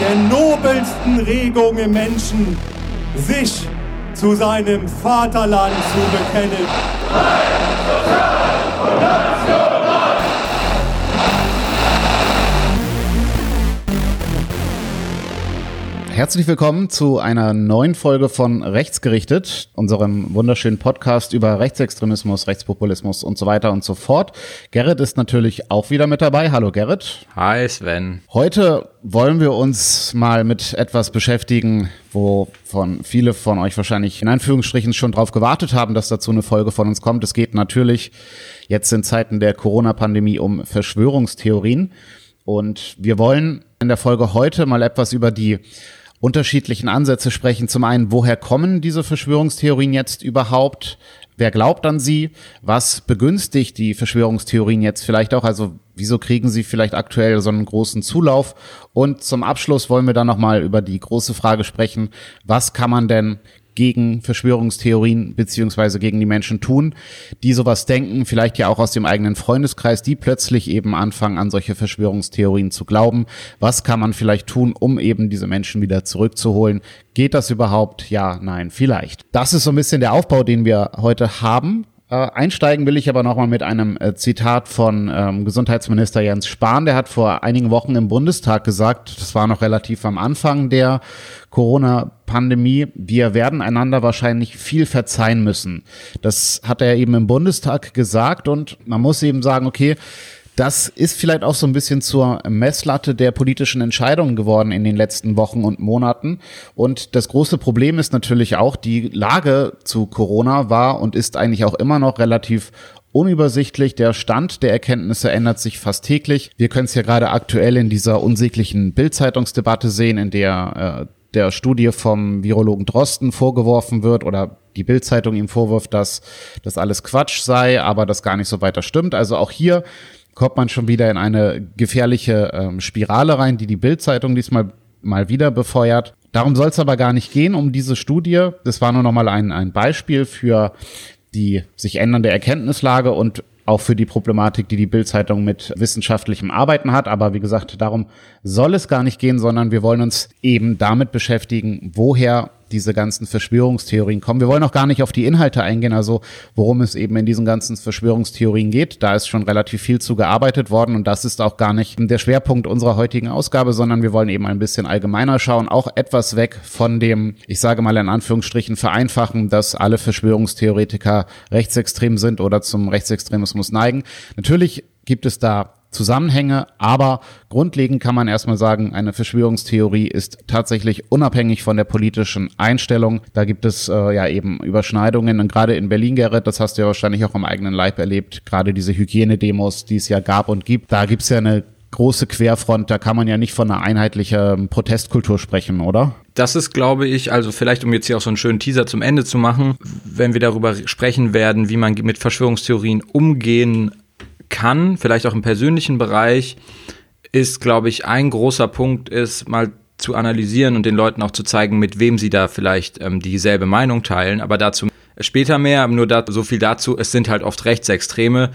der nobelsten Regung im Menschen, sich zu seinem Vaterland zu bekennen. Herzlich willkommen zu einer neuen Folge von Rechtsgerichtet, unserem wunderschönen Podcast über Rechtsextremismus, Rechtspopulismus und so weiter und so fort. Gerrit ist natürlich auch wieder mit dabei. Hallo Gerrit. Hi Sven. Heute wollen wir uns mal mit etwas beschäftigen, wo von viele von euch wahrscheinlich in Anführungsstrichen schon drauf gewartet haben, dass dazu eine Folge von uns kommt. Es geht natürlich jetzt in Zeiten der Corona-Pandemie um Verschwörungstheorien. Und wir wollen in der Folge heute mal etwas über die unterschiedlichen Ansätze sprechen. Zum einen, woher kommen diese Verschwörungstheorien jetzt überhaupt? Wer glaubt an sie? Was begünstigt die Verschwörungstheorien jetzt vielleicht auch? Also wieso kriegen sie vielleicht aktuell so einen großen Zulauf? Und zum Abschluss wollen wir dann nochmal über die große Frage sprechen, was kann man denn gegen Verschwörungstheorien beziehungsweise gegen die Menschen tun, die sowas denken, vielleicht ja auch aus dem eigenen Freundeskreis, die plötzlich eben anfangen, an solche Verschwörungstheorien zu glauben. Was kann man vielleicht tun, um eben diese Menschen wieder zurückzuholen? Geht das überhaupt? Ja, nein, vielleicht. Das ist so ein bisschen der Aufbau, den wir heute haben. Äh, einsteigen will ich aber nochmal mit einem äh, Zitat von ähm, Gesundheitsminister Jens Spahn. Der hat vor einigen Wochen im Bundestag gesagt, das war noch relativ am Anfang der Corona-Pandemie, wir werden einander wahrscheinlich viel verzeihen müssen. Das hat er eben im Bundestag gesagt und man muss eben sagen, okay, das ist vielleicht auch so ein bisschen zur Messlatte der politischen Entscheidungen geworden in den letzten Wochen und Monaten. Und das große Problem ist natürlich auch, die Lage zu Corona war und ist eigentlich auch immer noch relativ unübersichtlich. Der Stand der Erkenntnisse ändert sich fast täglich. Wir können es ja gerade aktuell in dieser unsäglichen Bildzeitungsdebatte sehen, in der äh, der Studie vom Virologen Drosten vorgeworfen wird oder die Bildzeitung ihm vorwirft, dass das alles Quatsch sei, aber das gar nicht so weiter stimmt. Also auch hier kommt man schon wieder in eine gefährliche ähm, Spirale rein, die die Bildzeitung diesmal mal wieder befeuert. Darum soll es aber gar nicht gehen, um diese Studie. Das war nur noch mal ein, ein Beispiel für die sich ändernde Erkenntnislage und auch für die Problematik, die die Bildzeitung mit wissenschaftlichem Arbeiten hat. Aber wie gesagt, darum soll es gar nicht gehen, sondern wir wollen uns eben damit beschäftigen, woher diese ganzen Verschwörungstheorien kommen. Wir wollen auch gar nicht auf die Inhalte eingehen, also worum es eben in diesen ganzen Verschwörungstheorien geht. Da ist schon relativ viel zu gearbeitet worden und das ist auch gar nicht der Schwerpunkt unserer heutigen Ausgabe, sondern wir wollen eben ein bisschen allgemeiner schauen, auch etwas weg von dem, ich sage mal in Anführungsstrichen, vereinfachen, dass alle Verschwörungstheoretiker rechtsextrem sind oder zum Rechtsextremismus neigen. Natürlich gibt es da Zusammenhänge, aber grundlegend kann man erstmal sagen, eine Verschwörungstheorie ist tatsächlich unabhängig von der politischen Einstellung. Da gibt es äh, ja eben Überschneidungen und gerade in Berlin, Gerrit, das hast du ja wahrscheinlich auch am eigenen Leib erlebt, gerade diese Hygienedemos, die es ja gab und gibt, da gibt es ja eine große Querfront, da kann man ja nicht von einer einheitlichen Protestkultur sprechen, oder? Das ist, glaube ich, also vielleicht, um jetzt hier auch so einen schönen Teaser zum Ende zu machen, wenn wir darüber sprechen werden, wie man mit Verschwörungstheorien umgehen kann, vielleicht auch im persönlichen Bereich, ist, glaube ich, ein großer Punkt ist, mal zu analysieren und den Leuten auch zu zeigen, mit wem sie da vielleicht ähm, dieselbe Meinung teilen. Aber dazu später mehr, nur da, so viel dazu, es sind halt oft Rechtsextreme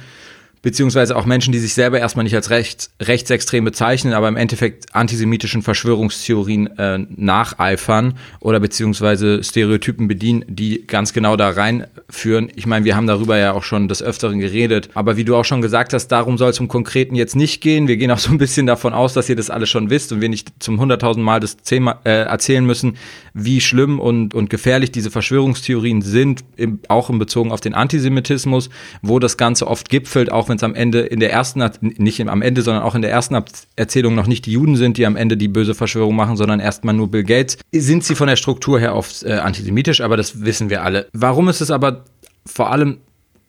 beziehungsweise auch Menschen, die sich selber erstmal nicht als rechts, rechtsextrem bezeichnen, aber im Endeffekt antisemitischen Verschwörungstheorien äh, nacheifern oder beziehungsweise Stereotypen bedienen, die ganz genau da reinführen. Ich meine, wir haben darüber ja auch schon des Öfteren geredet, aber wie du auch schon gesagt hast, darum soll es im Konkreten jetzt nicht gehen. Wir gehen auch so ein bisschen davon aus, dass ihr das alles schon wisst und wir nicht zum hunderttausend Mal das zehnmal äh, erzählen müssen, wie schlimm und, und gefährlich diese Verschwörungstheorien sind, im, auch in Bezug auf den Antisemitismus, wo das Ganze oft gipfelt, auch wenn wenn es am Ende in der ersten, nicht am Ende, sondern auch in der ersten Erzählung noch nicht die Juden sind, die am Ende die böse Verschwörung machen, sondern erstmal nur Bill Gates, sind sie von der Struktur her oft äh, antisemitisch, aber das wissen wir alle. Warum ist es aber vor allem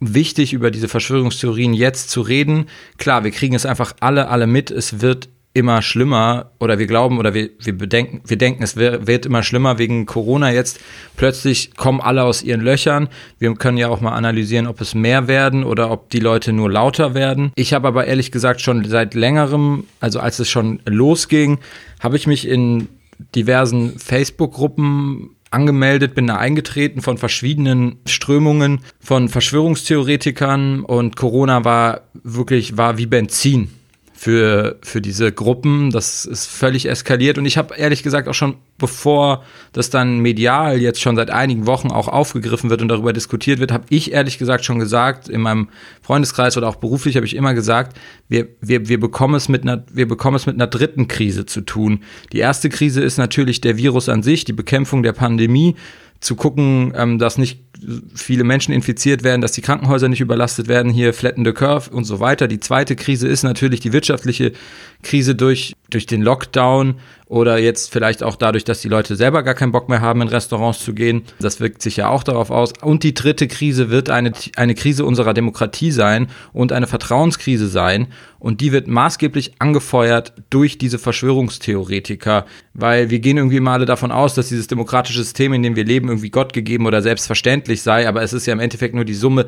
wichtig, über diese Verschwörungstheorien jetzt zu reden? Klar, wir kriegen es einfach alle, alle mit. Es wird immer schlimmer oder wir glauben oder wir, wir bedenken, wir denken, es wird immer schlimmer wegen Corona jetzt. Plötzlich kommen alle aus ihren Löchern. Wir können ja auch mal analysieren, ob es mehr werden oder ob die Leute nur lauter werden. Ich habe aber ehrlich gesagt schon seit längerem, also als es schon losging, habe ich mich in diversen Facebook-Gruppen angemeldet, bin da eingetreten von verschiedenen Strömungen, von Verschwörungstheoretikern und Corona war wirklich, war wie Benzin für, für diese Gruppen. Das ist völlig eskaliert. Und ich habe ehrlich gesagt auch schon, bevor das dann medial jetzt schon seit einigen Wochen auch aufgegriffen wird und darüber diskutiert wird, habe ich ehrlich gesagt schon gesagt, in meinem Freundeskreis oder auch beruflich habe ich immer gesagt, wir, wir, wir, bekommen es mit einer, wir bekommen es mit einer dritten Krise zu tun. Die erste Krise ist natürlich der Virus an sich, die Bekämpfung der Pandemie zu gucken, ähm, dass nicht viele Menschen infiziert werden, dass die Krankenhäuser nicht überlastet werden, hier flattende Curve und so weiter. Die zweite Krise ist natürlich die wirtschaftliche Krise durch, durch den Lockdown oder jetzt vielleicht auch dadurch, dass die Leute selber gar keinen Bock mehr haben, in Restaurants zu gehen. Das wirkt sich ja auch darauf aus. Und die dritte Krise wird eine, eine Krise unserer Demokratie sein und eine Vertrauenskrise sein. Und die wird maßgeblich angefeuert durch diese Verschwörungstheoretiker, weil wir gehen irgendwie mal alle davon aus, dass dieses demokratische System, in dem wir leben, irgendwie Gott gegeben oder selbstverständlich sei. Aber es ist ja im Endeffekt nur die Summe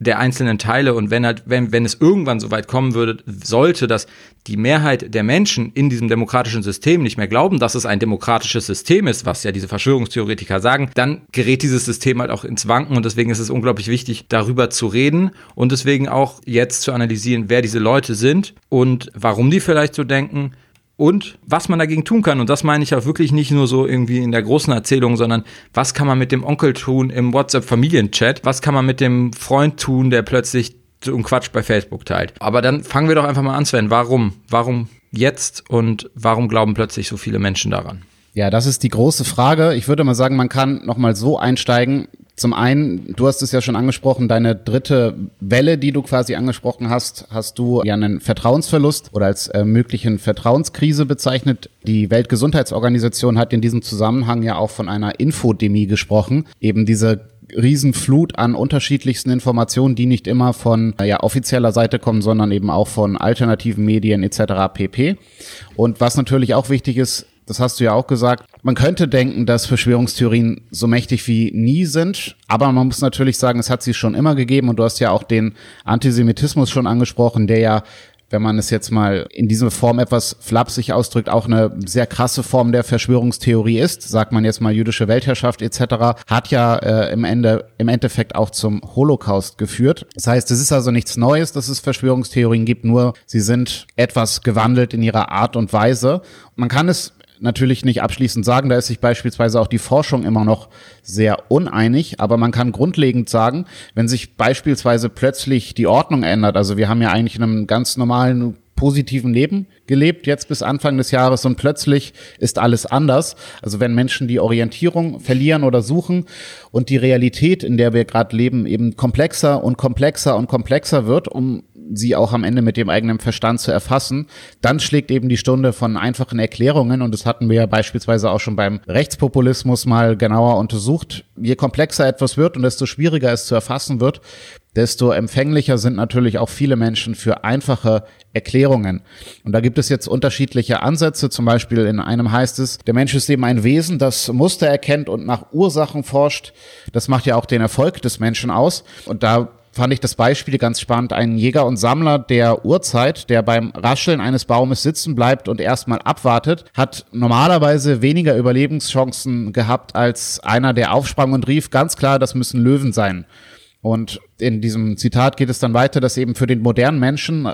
der einzelnen Teile und wenn halt, wenn, wenn es irgendwann so weit kommen würde, sollte, dass die Mehrheit der Menschen in diesem demokratischen System nicht mehr glauben, dass es ein demokratisches System ist, was ja diese Verschwörungstheoretiker sagen, dann gerät dieses System halt auch ins Wanken und deswegen ist es unglaublich wichtig, darüber zu reden und deswegen auch jetzt zu analysieren, wer diese Leute sind und warum die vielleicht so denken und was man dagegen tun kann. Und das meine ich auch wirklich nicht nur so irgendwie in der großen Erzählung, sondern was kann man mit dem Onkel tun im WhatsApp-Familienchat? Was kann man mit dem Freund tun, der plötzlich so einen Quatsch bei Facebook teilt? Aber dann fangen wir doch einfach mal an, Sven. Warum? Warum jetzt und warum glauben plötzlich so viele Menschen daran? Ja, das ist die große Frage. Ich würde mal sagen, man kann noch mal so einsteigen. Zum einen, du hast es ja schon angesprochen, deine dritte Welle, die du quasi angesprochen hast, hast du ja einen Vertrauensverlust oder als äh, möglichen Vertrauenskrise bezeichnet. Die Weltgesundheitsorganisation hat in diesem Zusammenhang ja auch von einer Infodemie gesprochen. Eben diese Riesenflut an unterschiedlichsten Informationen, die nicht immer von ja, offizieller Seite kommen, sondern eben auch von alternativen Medien etc. pp. Und was natürlich auch wichtig ist, das hast du ja auch gesagt. Man könnte denken, dass Verschwörungstheorien so mächtig wie nie sind, aber man muss natürlich sagen, es hat sie schon immer gegeben und du hast ja auch den Antisemitismus schon angesprochen, der ja wenn man es jetzt mal in dieser Form etwas flapsig ausdrückt, auch eine sehr krasse Form der Verschwörungstheorie ist, sagt man jetzt mal jüdische Weltherrschaft etc., hat ja äh, im, Ende, im Endeffekt auch zum Holocaust geführt. Das heißt, es ist also nichts Neues, dass es Verschwörungstheorien gibt, nur sie sind etwas gewandelt in ihrer Art und Weise. Man kann es natürlich nicht abschließend sagen. Da ist sich beispielsweise auch die Forschung immer noch sehr uneinig. Aber man kann grundlegend sagen, wenn sich beispielsweise plötzlich die Ordnung ändert, also wir haben ja eigentlich in einem ganz normalen positiven Leben gelebt, jetzt bis Anfang des Jahres und plötzlich ist alles anders. Also wenn Menschen die Orientierung verlieren oder suchen und die Realität, in der wir gerade leben, eben komplexer und komplexer und komplexer wird, um sie auch am Ende mit dem eigenen Verstand zu erfassen, dann schlägt eben die Stunde von einfachen Erklärungen und das hatten wir ja beispielsweise auch schon beim Rechtspopulismus mal genauer untersucht. Je komplexer etwas wird und desto schwieriger es zu erfassen wird, desto empfänglicher sind natürlich auch viele Menschen für einfache Erklärungen. Und da gibt es jetzt unterschiedliche Ansätze. Zum Beispiel in einem heißt es, der Mensch ist eben ein Wesen, das Muster erkennt und nach Ursachen forscht. Das macht ja auch den Erfolg des Menschen aus. Und da fand ich das Beispiel ganz spannend. Ein Jäger und Sammler der Urzeit, der beim Rascheln eines Baumes sitzen bleibt und erstmal abwartet, hat normalerweise weniger Überlebenschancen gehabt als einer, der aufsprang und rief, ganz klar, das müssen Löwen sein. Und in diesem Zitat geht es dann weiter, dass eben für den modernen Menschen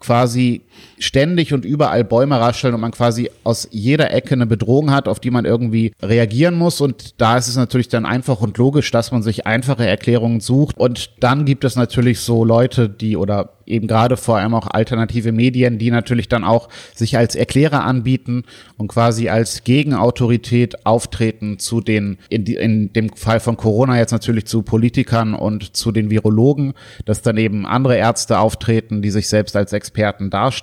quasi ständig und überall Bäume rascheln und man quasi aus jeder Ecke eine Bedrohung hat, auf die man irgendwie reagieren muss. Und da ist es natürlich dann einfach und logisch, dass man sich einfache Erklärungen sucht. Und dann gibt es natürlich so Leute, die oder eben gerade vor allem auch alternative Medien, die natürlich dann auch sich als Erklärer anbieten und quasi als Gegenautorität auftreten zu den, in, die, in dem Fall von Corona jetzt natürlich zu Politikern und zu den Virologen, dass dann eben andere Ärzte auftreten, die sich selbst als Experten darstellen.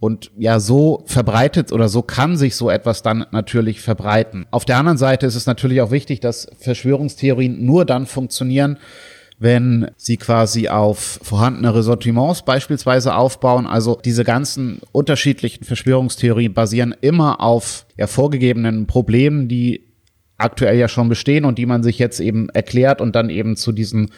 Und ja, so verbreitet oder so kann sich so etwas dann natürlich verbreiten. Auf der anderen Seite ist es natürlich auch wichtig, dass Verschwörungstheorien nur dann funktionieren, wenn sie quasi auf vorhandene Ressortiments beispielsweise aufbauen. Also diese ganzen unterschiedlichen Verschwörungstheorien basieren immer auf ja, vorgegebenen Problemen, die aktuell ja schon bestehen und die man sich jetzt eben erklärt und dann eben zu diesen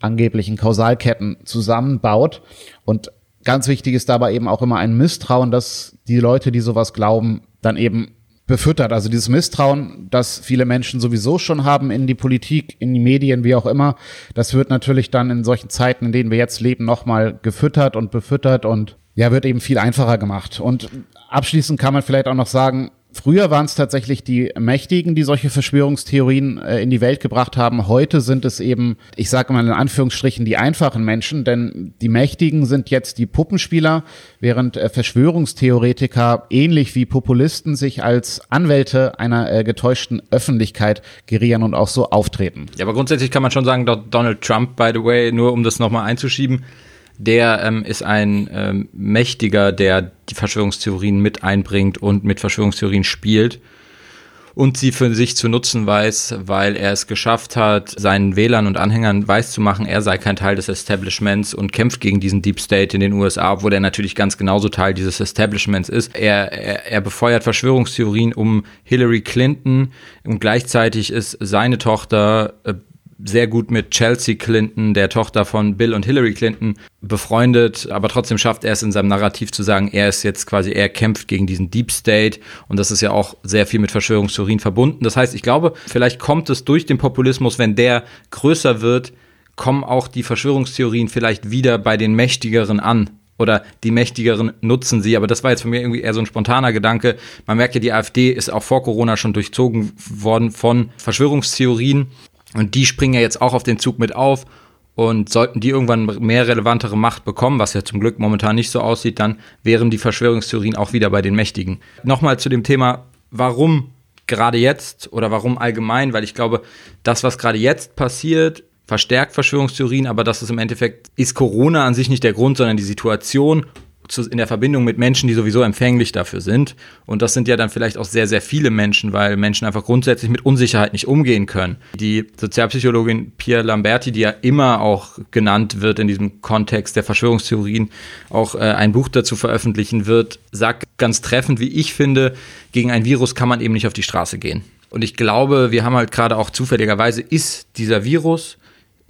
angeblichen Kausalketten zusammenbaut. Und ganz wichtig ist dabei eben auch immer ein Misstrauen, dass die Leute, die sowas glauben, dann eben befüttert. Also dieses Misstrauen, das viele Menschen sowieso schon haben in die Politik, in die Medien, wie auch immer, das wird natürlich dann in solchen Zeiten, in denen wir jetzt leben, nochmal gefüttert und befüttert und Ja, wird eben viel einfacher gemacht. Und abschließend kann man vielleicht auch noch sagen, Früher waren es tatsächlich die Mächtigen, die solche Verschwörungstheorien äh, in die Welt gebracht haben. Heute sind es eben, ich sage mal in Anführungsstrichen, die einfachen Menschen, denn die Mächtigen sind jetzt die Puppenspieler, während äh, Verschwörungstheoretiker ähnlich wie Populisten sich als Anwälte einer äh, getäuschten Öffentlichkeit gerieren und auch so auftreten. Ja, aber grundsätzlich kann man schon sagen, Donald Trump, by the way, nur um das nochmal einzuschieben, der ähm, ist ein ähm, Mächtiger, der die Verschwörungstheorien mit einbringt und mit Verschwörungstheorien spielt und sie für sich zu nutzen weiß, weil er es geschafft hat, seinen Wählern und Anhängern weiszumachen, er sei kein Teil des Establishments und kämpft gegen diesen Deep State in den USA, obwohl er natürlich ganz genauso Teil dieses Establishments ist. Er, er, er befeuert Verschwörungstheorien um Hillary Clinton und gleichzeitig ist seine Tochter äh, sehr gut mit Chelsea Clinton, der Tochter von Bill und Hillary Clinton, befreundet, aber trotzdem schafft er es in seinem Narrativ zu sagen, er ist jetzt quasi, er kämpft gegen diesen Deep State und das ist ja auch sehr viel mit Verschwörungstheorien verbunden. Das heißt, ich glaube, vielleicht kommt es durch den Populismus, wenn der größer wird, kommen auch die Verschwörungstheorien vielleicht wieder bei den Mächtigeren an, oder die Mächtigeren nutzen sie. Aber das war jetzt für mich irgendwie eher so ein spontaner Gedanke. Man merkt ja, die AfD ist auch vor Corona schon durchzogen worden von Verschwörungstheorien. Und die springen ja jetzt auch auf den Zug mit auf. Und sollten die irgendwann mehr relevantere Macht bekommen, was ja zum Glück momentan nicht so aussieht, dann wären die Verschwörungstheorien auch wieder bei den Mächtigen. Nochmal zu dem Thema, warum gerade jetzt oder warum allgemein, weil ich glaube, das, was gerade jetzt passiert, verstärkt Verschwörungstheorien, aber das ist im Endeffekt, ist Corona an sich nicht der Grund, sondern die Situation in der Verbindung mit Menschen, die sowieso empfänglich dafür sind. Und das sind ja dann vielleicht auch sehr, sehr viele Menschen, weil Menschen einfach grundsätzlich mit Unsicherheit nicht umgehen können. Die Sozialpsychologin Pierre Lamberti, die ja immer auch genannt wird in diesem Kontext der Verschwörungstheorien, auch äh, ein Buch dazu veröffentlichen wird, sagt ganz treffend, wie ich finde, gegen ein Virus kann man eben nicht auf die Straße gehen. Und ich glaube, wir haben halt gerade auch zufälligerweise ist dieser Virus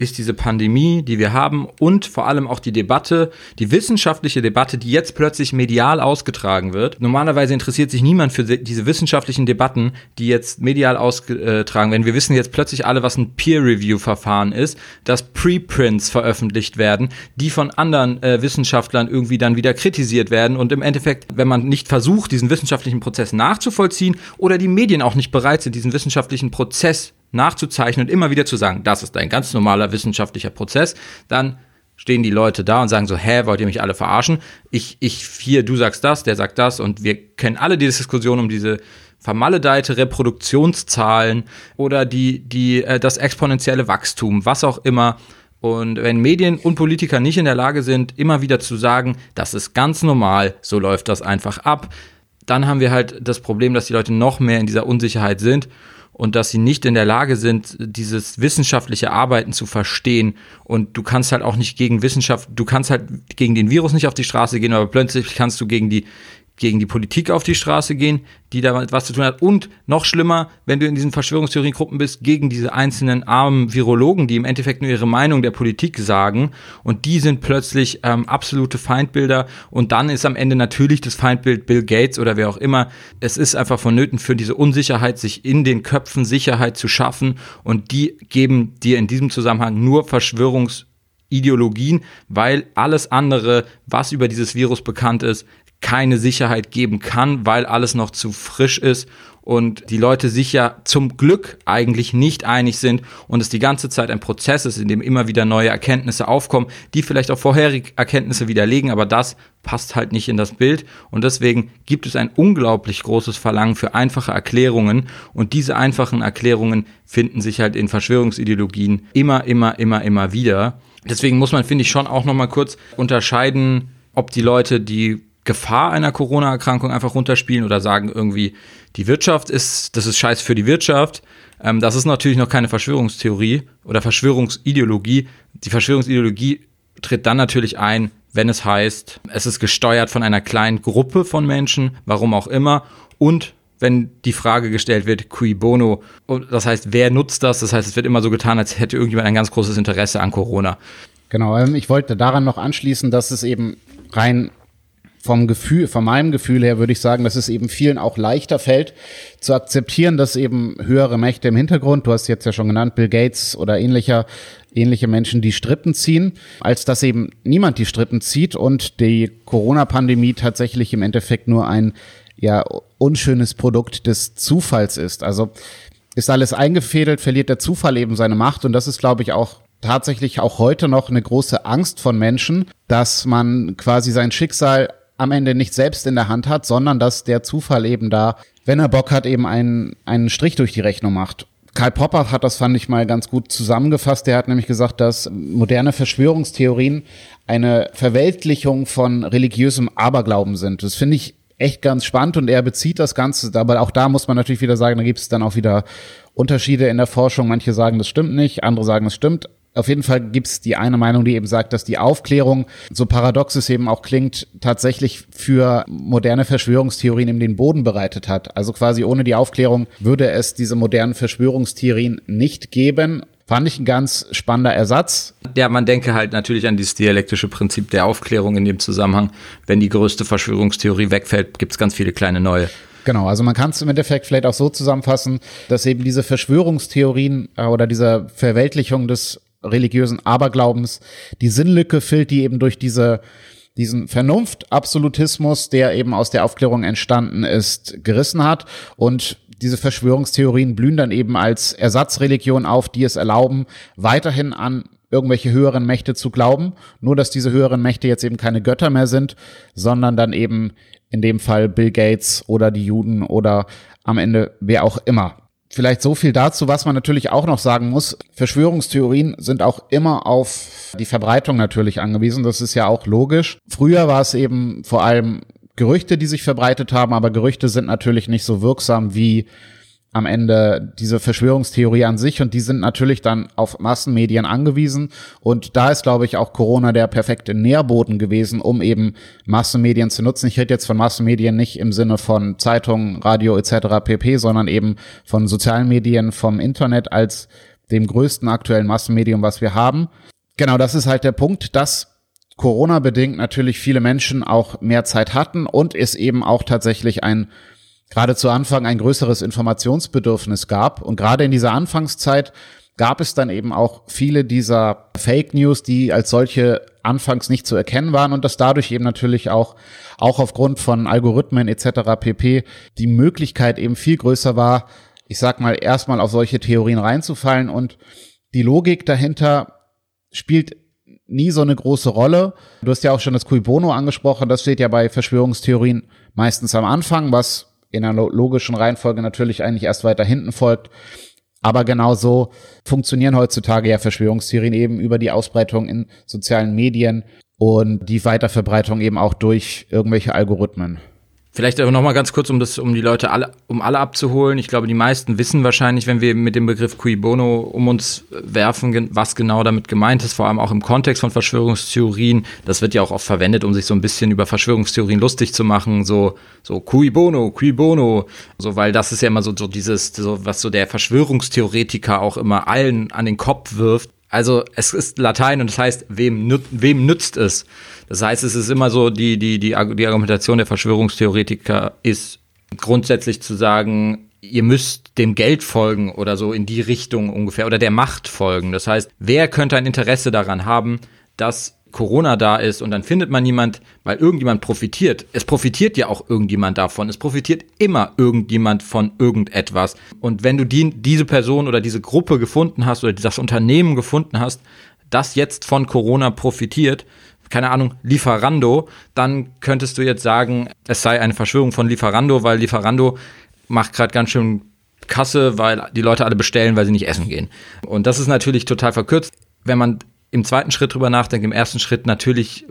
ist diese Pandemie, die wir haben und vor allem auch die Debatte, die wissenschaftliche Debatte, die jetzt plötzlich medial ausgetragen wird. Normalerweise interessiert sich niemand für diese wissenschaftlichen Debatten, die jetzt medial ausgetragen werden. Wir wissen jetzt plötzlich alle, was ein Peer-Review-Verfahren ist, dass Preprints veröffentlicht werden, die von anderen äh, Wissenschaftlern irgendwie dann wieder kritisiert werden und im Endeffekt, wenn man nicht versucht, diesen wissenschaftlichen Prozess nachzuvollziehen oder die Medien auch nicht bereit sind, diesen wissenschaftlichen Prozess nachzuzeichnen und immer wieder zu sagen, das ist ein ganz normaler wissenschaftlicher Prozess, dann stehen die Leute da und sagen so, hä, wollt ihr mich alle verarschen? Ich, ich, hier, du sagst das, der sagt das und wir kennen alle die Diskussion um diese vermaledeite Reproduktionszahlen oder die, die, äh, das exponentielle Wachstum, was auch immer. Und wenn Medien und Politiker nicht in der Lage sind, immer wieder zu sagen, das ist ganz normal, so läuft das einfach ab, dann haben wir halt das Problem, dass die Leute noch mehr in dieser Unsicherheit sind und dass sie nicht in der Lage sind, dieses wissenschaftliche Arbeiten zu verstehen. Und du kannst halt auch nicht gegen Wissenschaft, du kannst halt gegen den Virus nicht auf die Straße gehen, aber plötzlich kannst du gegen die gegen die Politik auf die Straße gehen, die damit was zu tun hat. Und noch schlimmer, wenn du in diesen Verschwörungstheoriegruppen bist, gegen diese einzelnen armen Virologen, die im Endeffekt nur ihre Meinung der Politik sagen. Und die sind plötzlich ähm, absolute Feindbilder. Und dann ist am Ende natürlich das Feindbild Bill Gates oder wer auch immer. Es ist einfach vonnöten für diese Unsicherheit, sich in den Köpfen Sicherheit zu schaffen. Und die geben dir in diesem Zusammenhang nur Verschwörungs Ideologien, weil alles andere, was über dieses Virus bekannt ist, keine Sicherheit geben kann, weil alles noch zu frisch ist und die Leute sich ja zum Glück eigentlich nicht einig sind und es die ganze Zeit ein Prozess ist, in dem immer wieder neue Erkenntnisse aufkommen, die vielleicht auch vorherige Erkenntnisse widerlegen, aber das passt halt nicht in das Bild und deswegen gibt es ein unglaublich großes Verlangen für einfache Erklärungen und diese einfachen Erklärungen finden sich halt in Verschwörungsideologien immer, immer, immer, immer wieder. Deswegen muss man, finde ich, schon auch nochmal kurz unterscheiden, ob die Leute, die Gefahr einer Corona-Erkrankung einfach runterspielen oder sagen irgendwie, die Wirtschaft ist, das ist scheiß für die Wirtschaft. Ähm, das ist natürlich noch keine Verschwörungstheorie oder Verschwörungsideologie. Die Verschwörungsideologie tritt dann natürlich ein, wenn es heißt, es ist gesteuert von einer kleinen Gruppe von Menschen, warum auch immer, und wenn die Frage gestellt wird, cui bono, das heißt, wer nutzt das? Das heißt, es wird immer so getan, als hätte irgendjemand ein ganz großes Interesse an Corona. Genau, ähm, ich wollte daran noch anschließen, dass es eben rein vom Gefühl, von meinem Gefühl her würde ich sagen, dass es eben vielen auch leichter fällt, zu akzeptieren, dass eben höhere Mächte im Hintergrund, du hast jetzt ja schon genannt, Bill Gates oder ähnlicher, ähnliche Menschen die Strippen ziehen, als dass eben niemand die Strippen zieht und die Corona-Pandemie tatsächlich im Endeffekt nur ein ja unschönes Produkt des Zufalls ist. Also ist alles eingefädelt, verliert der Zufall eben seine Macht und das ist, glaube ich, auch tatsächlich auch heute noch eine große Angst von Menschen, dass man quasi sein Schicksal am Ende nicht selbst in der Hand hat, sondern dass der Zufall eben da, wenn er Bock hat, eben einen, einen Strich durch die Rechnung macht. Karl Popper hat das, fand ich mal ganz gut zusammengefasst. Der hat nämlich gesagt, dass moderne Verschwörungstheorien eine Verweltlichung von religiösem Aberglauben sind. Das finde ich echt ganz spannend und er bezieht das Ganze, aber auch da muss man natürlich wieder sagen, da gibt es dann auch wieder Unterschiede in der Forschung. Manche sagen, das stimmt nicht, andere sagen, es stimmt. Auf jeden Fall gibt's die eine Meinung, die eben sagt, dass die Aufklärung, so paradox es eben auch klingt, tatsächlich für moderne Verschwörungstheorien eben den Boden bereitet hat. Also quasi ohne die Aufklärung würde es diese modernen Verschwörungstheorien nicht geben. Fand ich ein ganz spannender Ersatz. Ja, man denke halt natürlich an dieses dialektische Prinzip der Aufklärung in dem Zusammenhang. Wenn die größte Verschwörungstheorie wegfällt, gibt's ganz viele kleine neue. Genau, also man kann es im Endeffekt vielleicht auch so zusammenfassen, dass eben diese Verschwörungstheorien äh, oder diese Verweltlichung des religiösen Aberglaubens. Die Sinnlücke füllt, die eben durch diese diesen Vernunftabsolutismus, der eben aus der Aufklärung entstanden ist, gerissen hat. Und diese Verschwörungstheorien blühen dann eben als Ersatzreligion auf, die es erlauben, weiterhin an irgendwelche höheren Mächte zu glauben, nur dass diese höheren Mächte jetzt eben keine Götter mehr sind, sondern dann eben in dem Fall Bill Gates oder die Juden oder am Ende wer auch immer. Vielleicht so viel dazu, was man natürlich auch noch sagen muss. Verschwörungstheorien sind auch immer auf die Verbreitung natürlich angewiesen. Das ist ja auch logisch. Früher war es eben vor allem Gerüchte, die sich verbreitet haben, aber Gerüchte sind natürlich nicht so wirksam wie am Ende diese Verschwörungstheorie an sich und die sind natürlich dann auf Massenmedien angewiesen und da ist, glaube ich, auch Corona der perfekte Nährboden gewesen, um eben Massenmedien zu nutzen. Ich rede jetzt von Massenmedien nicht im Sinne von Zeitungen, Radio etc. pp, sondern eben von sozialen Medien, vom Internet als dem größten aktuellen Massenmedium, was wir haben. Genau, das ist halt der Punkt, dass Corona bedingt natürlich viele Menschen auch mehr Zeit hatten und es eben auch tatsächlich ein gerade zu Anfang ein größeres Informationsbedürfnis gab. Und gerade in dieser Anfangszeit gab es dann eben auch viele dieser Fake News, die als solche anfangs nicht zu erkennen waren und dass dadurch eben natürlich auch, auch aufgrund von Algorithmen etc. pp. die Möglichkeit eben viel größer war, ich sag mal, erstmal auf solche Theorien reinzufallen und die Logik dahinter spielt nie so eine große Rolle. Du hast ja auch schon das Cui Bono angesprochen, das steht ja bei Verschwörungstheorien meistens am Anfang, was in einer logischen Reihenfolge natürlich eigentlich erst weiter hinten folgt. Aber genau so funktionieren heutzutage ja Verschwörungstheorien eben über die Ausbreitung in sozialen Medien und die Weiterverbreitung eben auch durch irgendwelche Algorithmen. Vielleicht aber noch mal ganz kurz, um das, um die Leute alle, um alle abzuholen. Ich glaube, die meisten wissen wahrscheinlich, wenn wir mit dem Begriff Cui Bono um uns werfen, was genau damit gemeint ist, vor allem auch im Kontext von Verschwörungstheorien. Das wird ja auch oft verwendet, um sich so ein bisschen über Verschwörungstheorien lustig zu machen. So, so Cui Bono, Cui Bono. So, weil das ist ja immer so, so dieses, so, was so der Verschwörungstheoretiker auch immer allen an den Kopf wirft. Also es ist Latein und das heißt, wem, nüt, wem nützt es? Das heißt, es ist immer so, die, die, die, die Argumentation der Verschwörungstheoretiker ist grundsätzlich zu sagen, ihr müsst dem Geld folgen oder so in die Richtung ungefähr oder der Macht folgen. Das heißt, wer könnte ein Interesse daran haben, dass Corona da ist und dann findet man niemand, weil irgendjemand profitiert. Es profitiert ja auch irgendjemand davon. Es profitiert immer irgendjemand von irgendetwas. Und wenn du die, diese Person oder diese Gruppe gefunden hast oder das Unternehmen gefunden hast, das jetzt von Corona profitiert, keine Ahnung, Lieferando, dann könntest du jetzt sagen, es sei eine Verschwörung von Lieferando, weil Lieferando macht gerade ganz schön Kasse, weil die Leute alle bestellen, weil sie nicht essen gehen. Und das ist natürlich total verkürzt. Wenn man im zweiten Schritt drüber nachdenkt, im ersten Schritt natürlich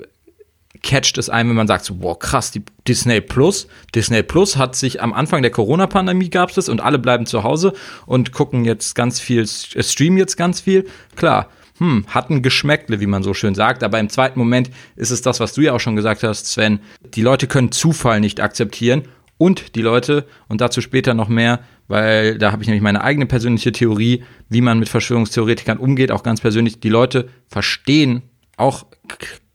catcht es einen, wenn man sagt, so, boah, krass, die Disney Plus. Disney Plus hat sich am Anfang der Corona-Pandemie gab es und alle bleiben zu Hause und gucken jetzt ganz viel, äh, streamen jetzt ganz viel. Klar, hm, hat ein Geschmäckle, wie man so schön sagt, aber im zweiten Moment ist es das, was du ja auch schon gesagt hast, Sven. Die Leute können Zufall nicht akzeptieren und die Leute, und dazu später noch mehr, weil da habe ich nämlich meine eigene persönliche Theorie, wie man mit Verschwörungstheoretikern umgeht, auch ganz persönlich. Die Leute verstehen auch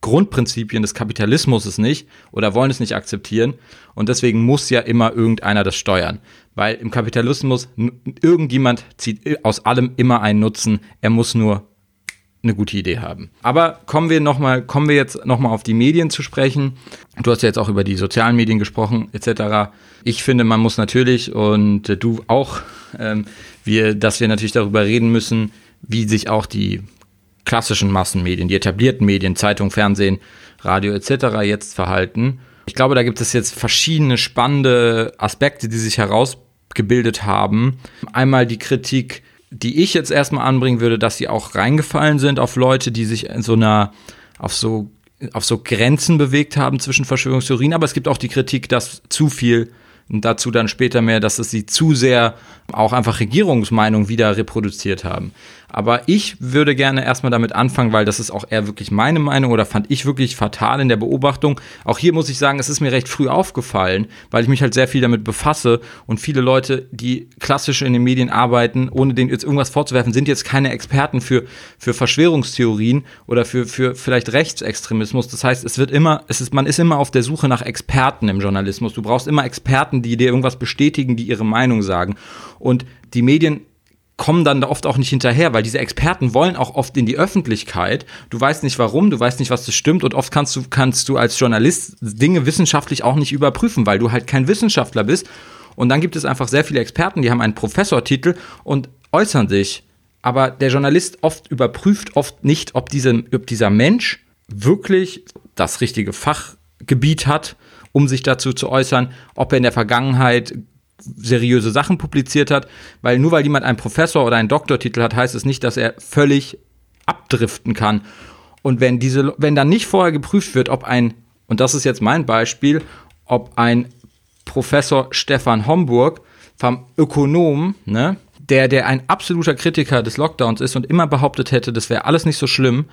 Grundprinzipien des Kapitalismus nicht oder wollen es nicht akzeptieren. Und deswegen muss ja immer irgendeiner das steuern. Weil im Kapitalismus irgendjemand zieht aus allem immer einen Nutzen. Er muss nur eine gute Idee haben. Aber kommen wir noch mal, kommen wir jetzt noch mal auf die Medien zu sprechen. Du hast ja jetzt auch über die sozialen Medien gesprochen etc. Ich finde, man muss natürlich und du auch, ähm, wir, dass wir natürlich darüber reden müssen, wie sich auch die klassischen Massenmedien, die etablierten Medien, Zeitung, Fernsehen, Radio etc. jetzt verhalten. Ich glaube, da gibt es jetzt verschiedene spannende Aspekte, die sich herausgebildet haben. Einmal die Kritik, die ich jetzt erstmal anbringen würde, dass sie auch reingefallen sind auf Leute, die sich in so einer, auf so, auf so Grenzen bewegt haben zwischen Verschwörungstheorien. Aber es gibt auch die Kritik, dass zu viel und dazu dann später mehr, dass es sie zu sehr auch einfach Regierungsmeinung wieder reproduziert haben. Aber ich würde gerne erstmal damit anfangen, weil das ist auch eher wirklich meine Meinung oder fand ich wirklich fatal in der Beobachtung. Auch hier muss ich sagen, es ist mir recht früh aufgefallen, weil ich mich halt sehr viel damit befasse und viele Leute, die klassisch in den Medien arbeiten, ohne denen jetzt irgendwas vorzuwerfen, sind jetzt keine Experten für, für Verschwörungstheorien oder für, für vielleicht Rechtsextremismus. Das heißt, es wird immer, es ist, man ist immer auf der Suche nach Experten im Journalismus. Du brauchst immer Experten, die dir irgendwas bestätigen, die ihre Meinung sagen. Und die Medien kommen dann da oft auch nicht hinterher, weil diese Experten wollen auch oft in die Öffentlichkeit. Du weißt nicht warum, du weißt nicht, was das stimmt und oft kannst du, kannst du als Journalist Dinge wissenschaftlich auch nicht überprüfen, weil du halt kein Wissenschaftler bist. Und dann gibt es einfach sehr viele Experten, die haben einen Professortitel und äußern sich. Aber der Journalist oft überprüft oft nicht, ob, diese, ob dieser Mensch wirklich das richtige Fachgebiet hat, um sich dazu zu äußern, ob er in der Vergangenheit seriöse Sachen publiziert hat, weil nur weil jemand einen Professor oder einen Doktortitel hat, heißt es nicht, dass er völlig abdriften kann. Und wenn diese, wenn dann nicht vorher geprüft wird, ob ein, und das ist jetzt mein Beispiel, ob ein Professor Stefan Homburg vom Ökonom, ne, der, der ein absoluter Kritiker des Lockdowns ist und immer behauptet hätte, das wäre alles nicht so schlimm,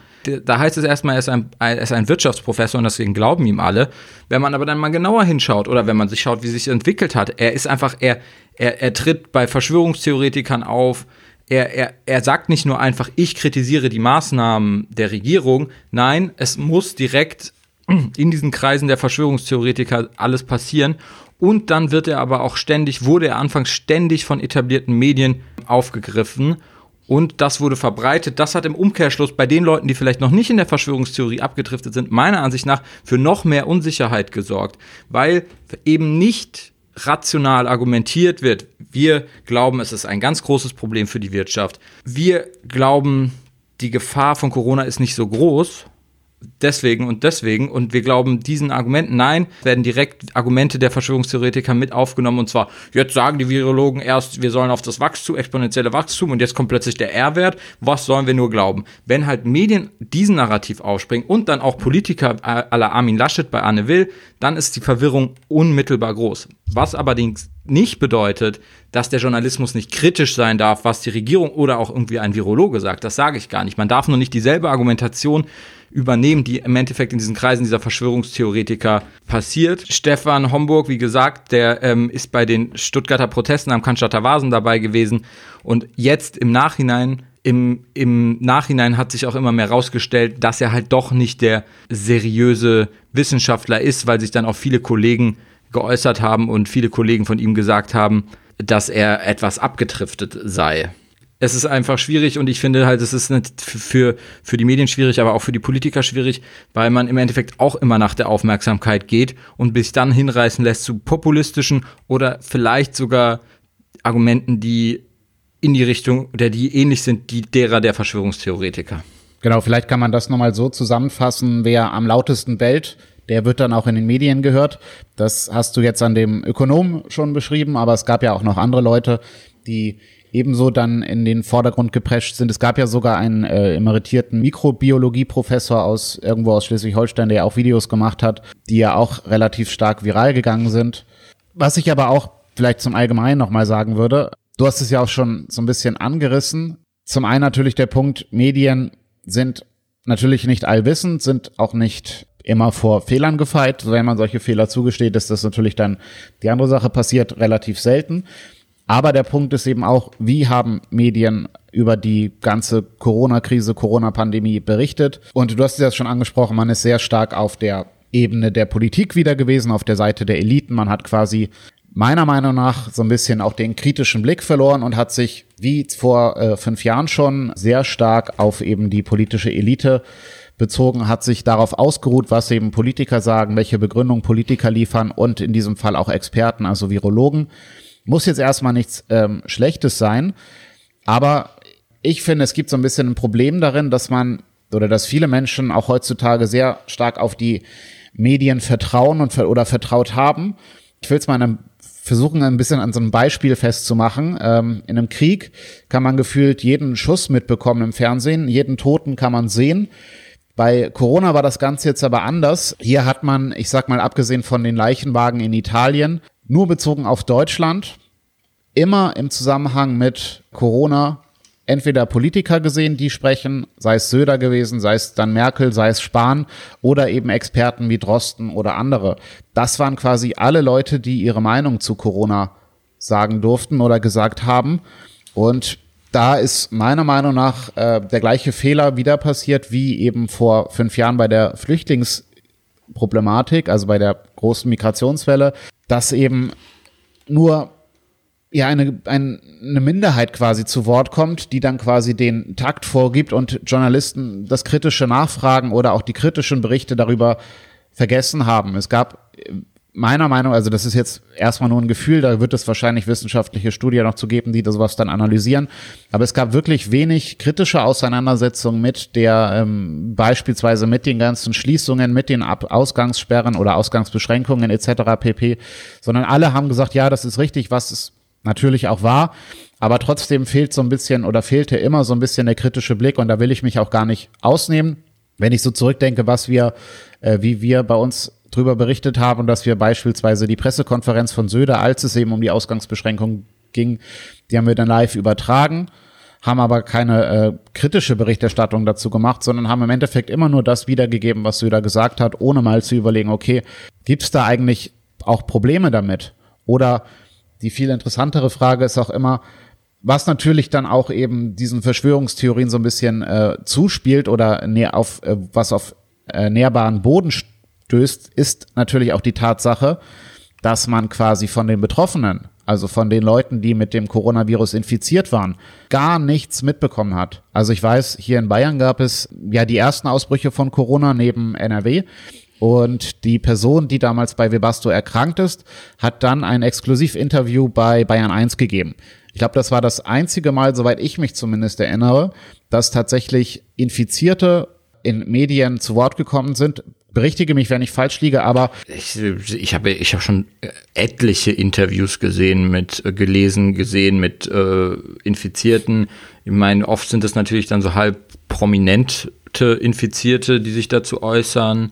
da heißt es erstmal, er ist, ein, er ist ein Wirtschaftsprofessor und deswegen glauben ihm alle. Wenn man aber dann mal genauer hinschaut oder wenn man sich schaut, wie sich entwickelt hat, er ist einfach, er, er, er tritt bei Verschwörungstheoretikern auf, er, er, er sagt nicht nur einfach, ich kritisiere die Maßnahmen der Regierung, nein, es muss direkt in diesen Kreisen der Verschwörungstheoretiker alles passieren. Und dann wird er aber auch ständig, wurde er anfangs ständig von etablierten Medien aufgegriffen. Und das wurde verbreitet. Das hat im Umkehrschluss bei den Leuten, die vielleicht noch nicht in der Verschwörungstheorie abgedriftet sind, meiner Ansicht nach für noch mehr Unsicherheit gesorgt, weil eben nicht rational argumentiert wird. Wir glauben, es ist ein ganz großes Problem für die Wirtschaft. Wir glauben, die Gefahr von Corona ist nicht so groß deswegen und deswegen. Und wir glauben diesen Argumenten, nein, werden direkt Argumente der Verschwörungstheoretiker mit aufgenommen. Und zwar, jetzt sagen die Virologen erst, wir sollen auf das Wachstum, exponentielle Wachstum und jetzt kommt plötzlich der R-Wert. Was sollen wir nur glauben? Wenn halt Medien diesen Narrativ aufspringen und dann auch Politiker aller Armin Laschet bei Anne Will, dann ist die Verwirrung unmittelbar groß. Was allerdings nicht bedeutet, dass der Journalismus nicht kritisch sein darf, was die Regierung oder auch irgendwie ein Virologe sagt. Das sage ich gar nicht. Man darf nur nicht dieselbe Argumentation übernehmen, die im Endeffekt in diesen Kreisen dieser Verschwörungstheoretiker passiert. Stefan Homburg, wie gesagt, der ähm, ist bei den Stuttgarter Protesten am Cannstatter Vasen dabei gewesen und jetzt im Nachhinein im, im Nachhinein hat sich auch immer mehr herausgestellt, dass er halt doch nicht der seriöse Wissenschaftler ist, weil sich dann auch viele Kollegen geäußert haben und viele Kollegen von ihm gesagt haben, dass er etwas abgetriftet sei es ist einfach schwierig und ich finde halt, es ist für, für die Medien schwierig, aber auch für die Politiker schwierig, weil man im Endeffekt auch immer nach der Aufmerksamkeit geht und sich dann hinreißen lässt zu populistischen oder vielleicht sogar Argumenten, die in die Richtung oder die ähnlich sind, die derer der Verschwörungstheoretiker. Genau, vielleicht kann man das nochmal so zusammenfassen, wer am lautesten bellt, der wird dann auch in den Medien gehört. Das hast du jetzt an dem Ökonom schon beschrieben, aber es gab ja auch noch andere Leute, die ebenso dann in den Vordergrund geprescht sind. Es gab ja sogar einen äh, emeritierten Mikrobiologie-Professor aus irgendwo aus Schleswig-Holstein, der auch Videos gemacht hat, die ja auch relativ stark viral gegangen sind. Was ich aber auch vielleicht zum Allgemeinen nochmal sagen würde, du hast es ja auch schon so ein bisschen angerissen. Zum einen natürlich der Punkt, Medien sind natürlich nicht allwissend, sind auch nicht immer vor Fehlern gefeit. Wenn man solche Fehler zugesteht, ist das natürlich dann die andere Sache passiert relativ selten. Aber der Punkt ist eben auch, wie haben Medien über die ganze Corona-Krise, Corona-Pandemie berichtet? Und du hast es ja schon angesprochen, man ist sehr stark auf der Ebene der Politik wieder gewesen, auf der Seite der Eliten. Man hat quasi meiner Meinung nach so ein bisschen auch den kritischen Blick verloren und hat sich wie vor äh, fünf Jahren schon sehr stark auf eben die politische Elite bezogen, hat sich darauf ausgeruht, was eben Politiker sagen, welche Begründung Politiker liefern und in diesem Fall auch Experten, also Virologen. Muss jetzt erstmal nichts ähm, Schlechtes sein, aber ich finde, es gibt so ein bisschen ein Problem darin, dass man oder dass viele Menschen auch heutzutage sehr stark auf die Medien vertrauen und oder vertraut haben. Ich will es mal versuchen, ein bisschen an so einem Beispiel festzumachen. Ähm, in einem Krieg kann man gefühlt jeden Schuss mitbekommen im Fernsehen, jeden Toten kann man sehen. Bei Corona war das Ganze jetzt aber anders. Hier hat man, ich sag mal, abgesehen von den Leichenwagen in Italien, nur bezogen auf Deutschland, immer im Zusammenhang mit Corona entweder Politiker gesehen, die sprechen, sei es Söder gewesen, sei es dann Merkel, sei es Spahn oder eben Experten wie Drosten oder andere. Das waren quasi alle Leute, die ihre Meinung zu Corona sagen durften oder gesagt haben. Und da ist meiner Meinung nach äh, der gleiche Fehler wieder passiert wie eben vor fünf Jahren bei der Flüchtlingsproblematik, also bei der großen Migrationswelle, dass eben nur ja eine, ein, eine Minderheit quasi zu Wort kommt, die dann quasi den Takt vorgibt und Journalisten das kritische Nachfragen oder auch die kritischen Berichte darüber vergessen haben. Es gab meiner Meinung, also das ist jetzt erstmal nur ein Gefühl, da wird es wahrscheinlich wissenschaftliche Studien noch zu geben, die das was dann analysieren. Aber es gab wirklich wenig kritische Auseinandersetzungen mit der ähm, beispielsweise mit den ganzen Schließungen, mit den Ab Ausgangssperren oder Ausgangsbeschränkungen etc. pp. Sondern alle haben gesagt, ja, das ist richtig, was es natürlich auch war. Aber trotzdem fehlt so ein bisschen oder fehlte immer so ein bisschen der kritische Blick und da will ich mich auch gar nicht ausnehmen. Wenn ich so zurückdenke, was wir, äh, wie wir bei uns drüber berichtet haben, dass wir beispielsweise die Pressekonferenz von Söder, als es eben um die Ausgangsbeschränkung ging, die haben wir dann live übertragen, haben aber keine äh, kritische Berichterstattung dazu gemacht, sondern haben im Endeffekt immer nur das wiedergegeben, was Söder gesagt hat, ohne mal zu überlegen, okay, gibt's da eigentlich auch Probleme damit? Oder die viel interessantere Frage ist auch immer, was natürlich dann auch eben diesen Verschwörungstheorien so ein bisschen äh, zuspielt oder näher auf äh, was auf äh, näherbaren Boden stößt, ist natürlich auch die Tatsache, dass man quasi von den Betroffenen, also von den Leuten, die mit dem Coronavirus infiziert waren, gar nichts mitbekommen hat. Also ich weiß, hier in Bayern gab es ja die ersten Ausbrüche von Corona neben NRW. Und die Person, die damals bei Webasto erkrankt ist, hat dann ein Exklusivinterview bei Bayern 1 gegeben. Ich glaube, das war das einzige Mal, soweit ich mich zumindest erinnere, dass tatsächlich Infizierte in Medien zu Wort gekommen sind. Berichtige mich, wenn ich falsch liege, aber ich, ich habe ich habe schon etliche Interviews gesehen mit äh, gelesen gesehen mit äh, Infizierten. Ich meine, oft sind es natürlich dann so halb prominente Infizierte, die sich dazu äußern.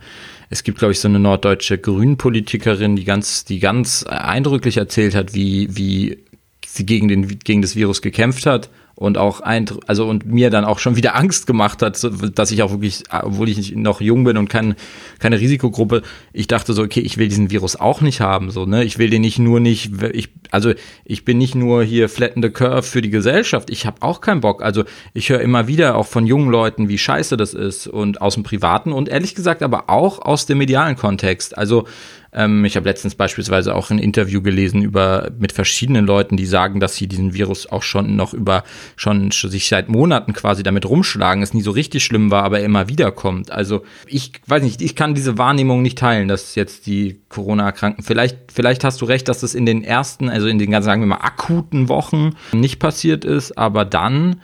Es gibt, glaube ich, so eine norddeutsche Grünpolitikerin, die ganz, die ganz eindrücklich erzählt hat, wie, wie sie gegen, den, gegen das Virus gekämpft hat und auch ein, also und mir dann auch schon wieder Angst gemacht hat, dass ich auch wirklich, obwohl ich noch jung bin und kein, keine Risikogruppe, ich dachte so, okay, ich will diesen Virus auch nicht haben, so, ne? Ich will den nicht nur nicht, ich, also ich bin nicht nur hier flattende Curve für die Gesellschaft, ich habe auch keinen Bock. Also ich höre immer wieder auch von jungen Leuten, wie scheiße das ist und aus dem Privaten und ehrlich gesagt aber auch aus dem medialen Kontext. Also ähm, ich habe letztens beispielsweise auch ein Interview gelesen über mit verschiedenen Leuten, die sagen, dass sie diesen Virus auch schon noch über schon sich seit Monaten quasi damit rumschlagen, es nie so richtig schlimm war, aber er immer wieder kommt. Also ich weiß nicht, ich kann diese Wahrnehmung nicht teilen, dass jetzt die Corona-Erkrankten, vielleicht, vielleicht hast du recht, dass das in den ersten, also in den, sagen wir mal, akuten Wochen nicht passiert ist, aber dann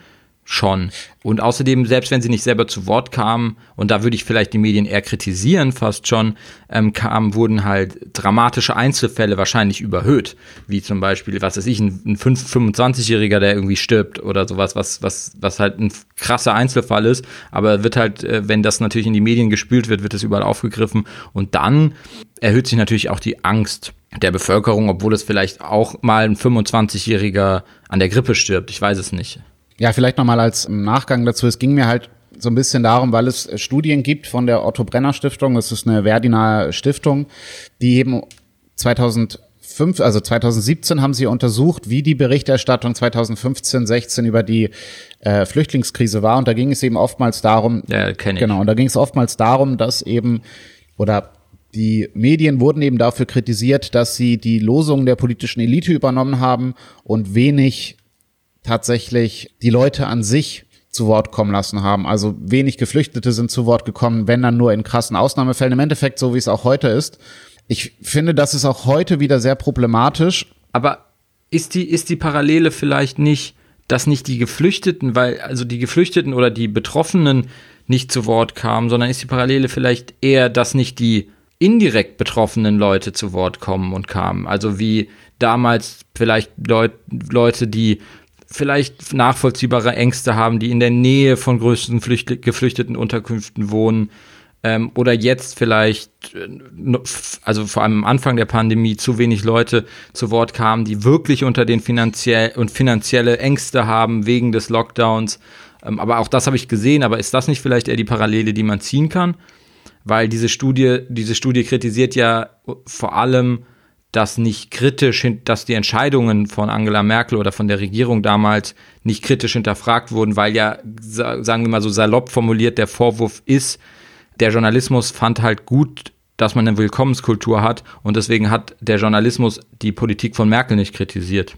schon. Und außerdem, selbst wenn sie nicht selber zu Wort kamen, und da würde ich vielleicht die Medien eher kritisieren, fast schon, ähm, kamen, wurden halt dramatische Einzelfälle wahrscheinlich überhöht. Wie zum Beispiel, was weiß ich, ein, ein 25-Jähriger, der irgendwie stirbt oder sowas, was, was, was halt ein krasser Einzelfall ist. Aber wird halt, äh, wenn das natürlich in die Medien gespült wird, wird es überall aufgegriffen. Und dann erhöht sich natürlich auch die Angst der Bevölkerung, obwohl es vielleicht auch mal ein 25-Jähriger an der Grippe stirbt. Ich weiß es nicht. Ja, vielleicht nochmal als Nachgang dazu. Es ging mir halt so ein bisschen darum, weil es Studien gibt von der Otto Brenner Stiftung. Das ist eine Verdinaer Stiftung, die eben 2000 2005, also 2017 haben sie untersucht, wie die Berichterstattung 2015, 16 über die äh, Flüchtlingskrise war. Und da ging es eben oftmals darum, ja, ich. genau, und da ging es oftmals darum, dass eben oder die Medien wurden eben dafür kritisiert, dass sie die Losungen der politischen Elite übernommen haben und wenig tatsächlich die Leute an sich zu Wort kommen lassen haben. Also wenig Geflüchtete sind zu Wort gekommen, wenn dann nur in krassen Ausnahmefällen. Im Endeffekt so, wie es auch heute ist. Ich finde, das ist auch heute wieder sehr problematisch. Aber ist die, ist die Parallele vielleicht nicht, dass nicht die Geflüchteten, weil, also die Geflüchteten oder die Betroffenen nicht zu Wort kamen, sondern ist die Parallele vielleicht eher, dass nicht die indirekt betroffenen Leute zu Wort kommen und kamen? Also wie damals vielleicht Leut, Leute, die vielleicht nachvollziehbare Ängste haben, die in der Nähe von größten Flücht geflüchteten Unterkünften wohnen ähm, oder jetzt vielleicht, äh, also vor allem am Anfang der Pandemie, zu wenig Leute zu Wort kamen, die wirklich unter den finanziell und finanzielle Ängste haben wegen des Lockdowns. Ähm, aber auch das habe ich gesehen. Aber ist das nicht vielleicht eher die Parallele, die man ziehen kann? Weil diese Studie, diese Studie kritisiert ja vor allem dass nicht kritisch, dass die Entscheidungen von Angela Merkel oder von der Regierung damals nicht kritisch hinterfragt wurden, weil ja, sagen wir mal so salopp formuliert, der Vorwurf ist, der Journalismus fand halt gut, dass man eine Willkommenskultur hat und deswegen hat der Journalismus die Politik von Merkel nicht kritisiert.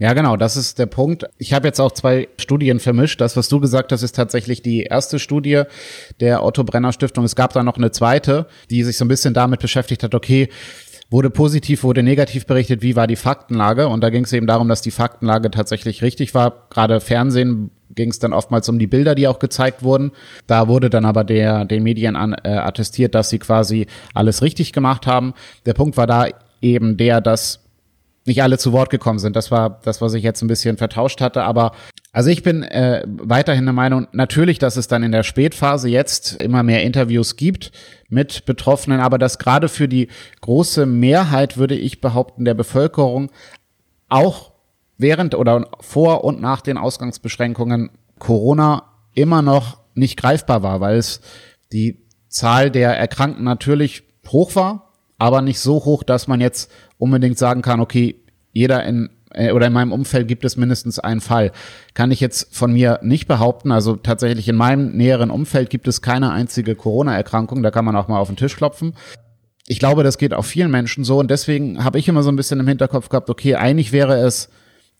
Ja, genau, das ist der Punkt. Ich habe jetzt auch zwei Studien vermischt. Das, was du gesagt hast, ist tatsächlich die erste Studie der Otto Brenner Stiftung. Es gab da noch eine zweite, die sich so ein bisschen damit beschäftigt hat, okay, wurde positiv, wurde negativ berichtet, wie war die Faktenlage. Und da ging es eben darum, dass die Faktenlage tatsächlich richtig war. Gerade Fernsehen ging es dann oftmals um die Bilder, die auch gezeigt wurden. Da wurde dann aber der, den Medien an, äh, attestiert, dass sie quasi alles richtig gemacht haben. Der Punkt war da eben der, dass nicht alle zu Wort gekommen sind. Das war das, was ich jetzt ein bisschen vertauscht hatte. Aber also ich bin äh, weiterhin der Meinung, natürlich, dass es dann in der Spätphase jetzt immer mehr Interviews gibt mit Betroffenen, aber dass gerade für die große Mehrheit, würde ich behaupten, der Bevölkerung auch während oder vor und nach den Ausgangsbeschränkungen Corona immer noch nicht greifbar war, weil es die Zahl der Erkrankten natürlich hoch war, aber nicht so hoch, dass man jetzt unbedingt sagen kann, okay, jeder in äh, oder in meinem Umfeld gibt es mindestens einen Fall. Kann ich jetzt von mir nicht behaupten. Also tatsächlich in meinem näheren Umfeld gibt es keine einzige Corona-Erkrankung. Da kann man auch mal auf den Tisch klopfen. Ich glaube, das geht auch vielen Menschen so und deswegen habe ich immer so ein bisschen im Hinterkopf gehabt, okay, eigentlich wäre es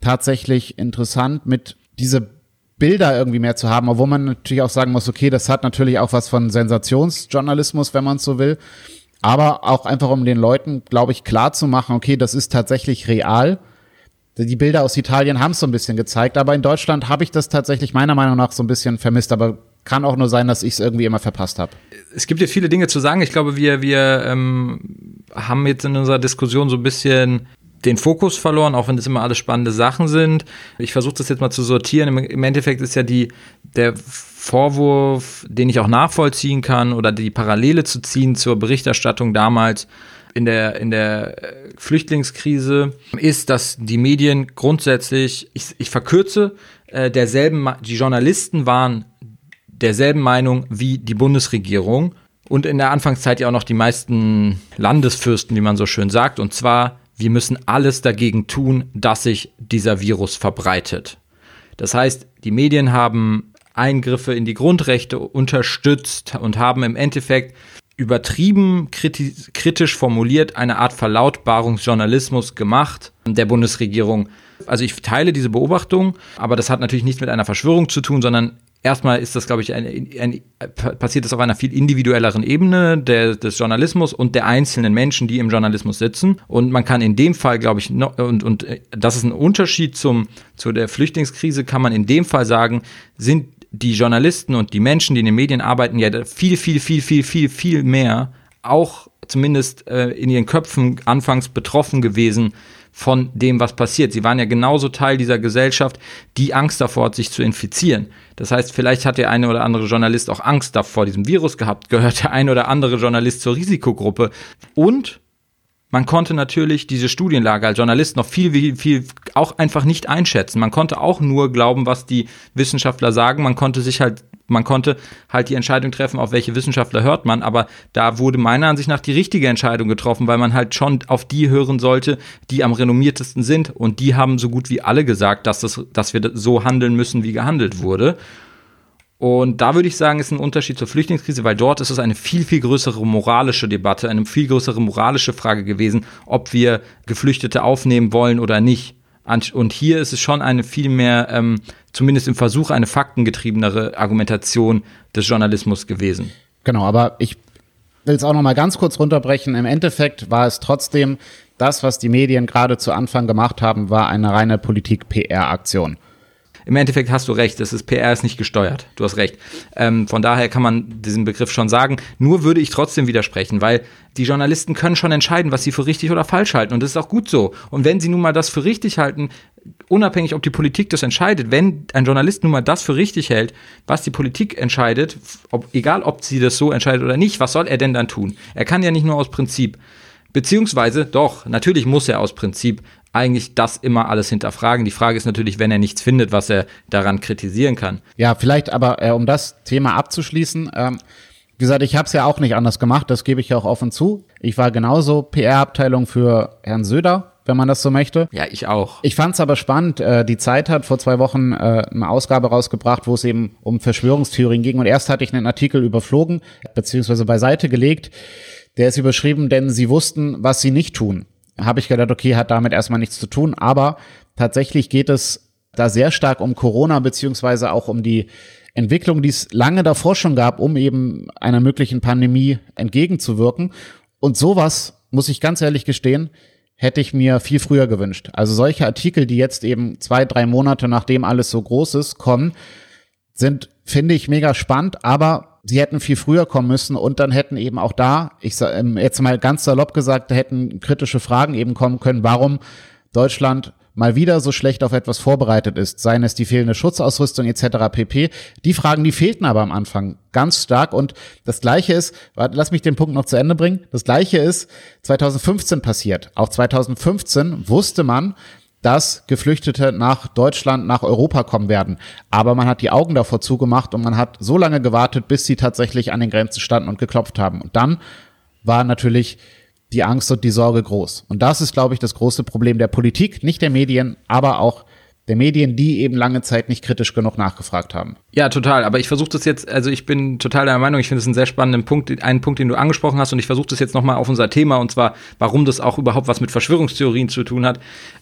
tatsächlich interessant, mit diese Bilder irgendwie mehr zu haben, obwohl man natürlich auch sagen muss, okay, das hat natürlich auch was von Sensationsjournalismus, wenn man es so will aber auch einfach um den Leuten, glaube ich, klar zu machen, okay, das ist tatsächlich real. Die Bilder aus Italien haben es so ein bisschen gezeigt, aber in Deutschland habe ich das tatsächlich meiner Meinung nach so ein bisschen vermisst, aber kann auch nur sein, dass ich es irgendwie immer verpasst habe. Es gibt ja viele Dinge zu sagen. Ich glaube, wir, wir ähm, haben jetzt in unserer Diskussion so ein bisschen den Fokus verloren, auch wenn das immer alles spannende Sachen sind. Ich versuche das jetzt mal zu sortieren. Im, Im, Endeffekt ist ja die, der Vorwurf, den ich auch nachvollziehen kann oder die Parallele zu ziehen zur Berichterstattung damals in der, in der äh, Flüchtlingskrise, ist, dass die Medien grundsätzlich, ich, ich verkürze, äh, derselben, die Journalisten waren derselben Meinung wie die Bundesregierung und in der Anfangszeit ja auch noch die meisten Landesfürsten, wie man so schön sagt, und zwar, wir müssen alles dagegen tun, dass sich dieser Virus verbreitet. Das heißt, die Medien haben Eingriffe in die Grundrechte unterstützt und haben im Endeffekt übertrieben kritisch formuliert eine Art Verlautbarungsjournalismus gemacht der Bundesregierung. Also ich teile diese Beobachtung, aber das hat natürlich nichts mit einer Verschwörung zu tun, sondern erstmal ist das, glaube ich, eine, eine, passiert das auf einer viel individuelleren Ebene der, des Journalismus und der einzelnen Menschen, die im Journalismus sitzen. Und man kann in dem Fall, glaube ich, noch, und, und das ist ein Unterschied zum, zu der Flüchtlingskrise, kann man in dem Fall sagen, sind die Journalisten und die Menschen, die in den Medien arbeiten, ja viel, viel, viel, viel, viel, viel mehr auch zumindest äh, in ihren Köpfen anfangs betroffen gewesen von dem, was passiert. Sie waren ja genauso Teil dieser Gesellschaft, die Angst davor hat, sich zu infizieren. Das heißt, vielleicht hat der eine oder andere Journalist auch Angst davor diesem Virus gehabt, gehört der eine oder andere Journalist zur Risikogruppe. Und man konnte natürlich diese Studienlage als Journalist noch viel, viel, viel auch einfach nicht einschätzen. Man konnte auch nur glauben, was die Wissenschaftler sagen. Man konnte sich halt man konnte halt die Entscheidung treffen, auf welche Wissenschaftler hört man, aber da wurde meiner Ansicht nach die richtige Entscheidung getroffen, weil man halt schon auf die hören sollte, die am renommiertesten sind und die haben so gut wie alle gesagt, dass, das, dass wir so handeln müssen, wie gehandelt wurde. Und da würde ich sagen, ist ein Unterschied zur Flüchtlingskrise, weil dort ist es eine viel, viel größere moralische Debatte, eine viel größere moralische Frage gewesen, ob wir Geflüchtete aufnehmen wollen oder nicht. Und hier ist es schon eine viel mehr, ähm, zumindest im Versuch, eine faktengetriebenere Argumentation des Journalismus gewesen. Genau, aber ich will es auch noch mal ganz kurz runterbrechen. Im Endeffekt war es trotzdem das, was die Medien gerade zu Anfang gemacht haben, war eine reine Politik-PR-Aktion im Endeffekt hast du recht, das ist PR ist nicht gesteuert. Du hast recht. Ähm, von daher kann man diesen Begriff schon sagen. Nur würde ich trotzdem widersprechen, weil die Journalisten können schon entscheiden, was sie für richtig oder falsch halten. Und das ist auch gut so. Und wenn sie nun mal das für richtig halten, unabhängig, ob die Politik das entscheidet, wenn ein Journalist nun mal das für richtig hält, was die Politik entscheidet, ob, egal ob sie das so entscheidet oder nicht, was soll er denn dann tun? Er kann ja nicht nur aus Prinzip. Beziehungsweise, doch, natürlich muss er aus Prinzip eigentlich das immer alles hinterfragen. Die Frage ist natürlich, wenn er nichts findet, was er daran kritisieren kann. Ja, vielleicht aber, äh, um das Thema abzuschließen, ähm, wie gesagt, ich habe es ja auch nicht anders gemacht, das gebe ich ja auch offen zu. Ich war genauso PR-Abteilung für Herrn Söder, wenn man das so möchte. Ja, ich auch. Ich fand es aber spannend. Äh, die Zeit hat vor zwei Wochen äh, eine Ausgabe rausgebracht, wo es eben um Verschwörungstheorien ging. Und erst hatte ich einen Artikel überflogen, beziehungsweise beiseite gelegt. Der ist überschrieben, denn sie wussten, was sie nicht tun habe ich gedacht, okay, hat damit erstmal nichts zu tun, aber tatsächlich geht es da sehr stark um Corona beziehungsweise auch um die Entwicklung, die es lange davor schon gab, um eben einer möglichen Pandemie entgegenzuwirken. Und sowas, muss ich ganz ehrlich gestehen, hätte ich mir viel früher gewünscht. Also solche Artikel, die jetzt eben zwei, drei Monate nachdem alles so groß ist, kommen, sind, finde ich, mega spannend, aber sie hätten viel früher kommen müssen und dann hätten eben auch da, ich ähm, jetzt mal ganz salopp gesagt, da hätten kritische Fragen eben kommen können, warum Deutschland mal wieder so schlecht auf etwas vorbereitet ist, seien es die fehlende Schutzausrüstung etc. pp. Die Fragen, die fehlten aber am Anfang ganz stark und das gleiche ist, lass mich den Punkt noch zu Ende bringen, das gleiche ist 2015 passiert. Auch 2015 wusste man, dass Geflüchtete nach Deutschland, nach Europa kommen werden. Aber man hat die Augen davor zugemacht und man hat so lange gewartet, bis sie tatsächlich an den Grenzen standen und geklopft haben. Und dann war natürlich die Angst und die Sorge groß. Und das ist, glaube ich, das große Problem der Politik, nicht der Medien, aber auch der Medien, die eben lange Zeit nicht kritisch genug nachgefragt haben. Ja, total. Aber ich versuche das jetzt, also ich bin total der Meinung, ich finde es einen sehr spannenden Punkt, einen Punkt, den du angesprochen hast, und ich versuche das jetzt nochmal auf unser Thema, und zwar, warum das auch überhaupt was mit Verschwörungstheorien zu tun hat,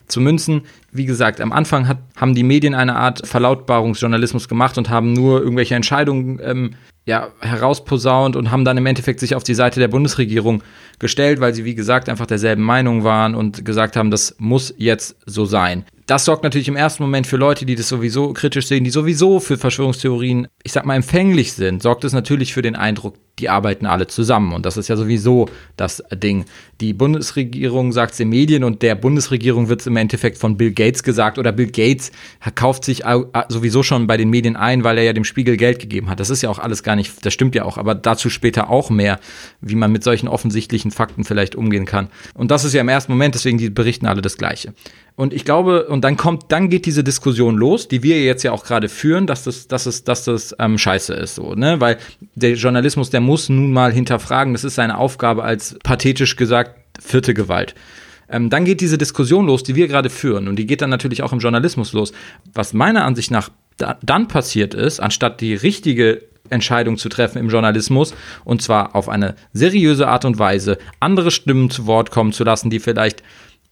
zu münzen. Wie gesagt, am Anfang hat, haben die Medien eine Art Verlautbarungsjournalismus gemacht und haben nur irgendwelche Entscheidungen ähm, ja, herausposaunt und haben dann im Endeffekt sich auf die Seite der Bundesregierung gestellt, weil sie, wie gesagt, einfach derselben Meinung waren und gesagt haben, das muss jetzt so sein das sorgt natürlich im ersten Moment für Leute, die das sowieso kritisch sehen, die sowieso für Verschwörungstheorien, ich sag mal, empfänglich sind, sorgt es natürlich für den Eindruck, die arbeiten alle zusammen. Und das ist ja sowieso das Ding. Die Bundesregierung sagt es den Medien und der Bundesregierung wird es im Endeffekt von Bill Gates gesagt oder Bill Gates kauft sich sowieso schon bei den Medien ein, weil er ja dem Spiegel Geld gegeben hat. Das ist ja auch alles gar nicht, das stimmt ja auch, aber dazu später auch mehr, wie man mit solchen offensichtlichen Fakten vielleicht umgehen kann. Und das ist ja im ersten Moment, deswegen die berichten alle das Gleiche. Und ich glaube, und dann kommt, dann geht diese Diskussion los, die wir jetzt ja auch gerade führen, dass das, dass es, dass das ähm, scheiße ist, so, ne? Weil der Journalismus, der muss nun mal hinterfragen, das ist seine Aufgabe als pathetisch gesagt vierte Gewalt. Ähm, dann geht diese Diskussion los, die wir gerade führen, und die geht dann natürlich auch im Journalismus los. Was meiner Ansicht nach da, dann passiert ist, anstatt die richtige Entscheidung zu treffen im Journalismus und zwar auf eine seriöse Art und Weise, andere Stimmen zu Wort kommen zu lassen, die vielleicht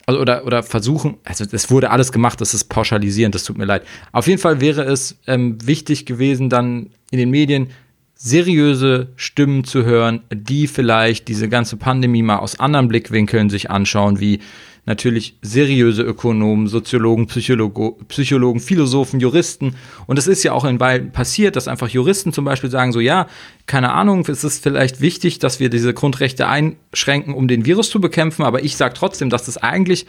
also oder, oder versuchen, also es wurde alles gemacht, das ist pauschalisierend, das tut mir leid. Auf jeden Fall wäre es ähm, wichtig gewesen, dann in den Medien seriöse Stimmen zu hören, die vielleicht diese ganze Pandemie mal aus anderen Blickwinkeln sich anschauen, wie natürlich seriöse Ökonomen, Soziologen, Psychologo, Psychologen, Philosophen, Juristen. Und es ist ja auch in Weilen passiert, dass einfach Juristen zum Beispiel sagen, so ja, keine Ahnung, es ist vielleicht wichtig, dass wir diese Grundrechte einschränken, um den Virus zu bekämpfen, aber ich sage trotzdem, dass das eigentlich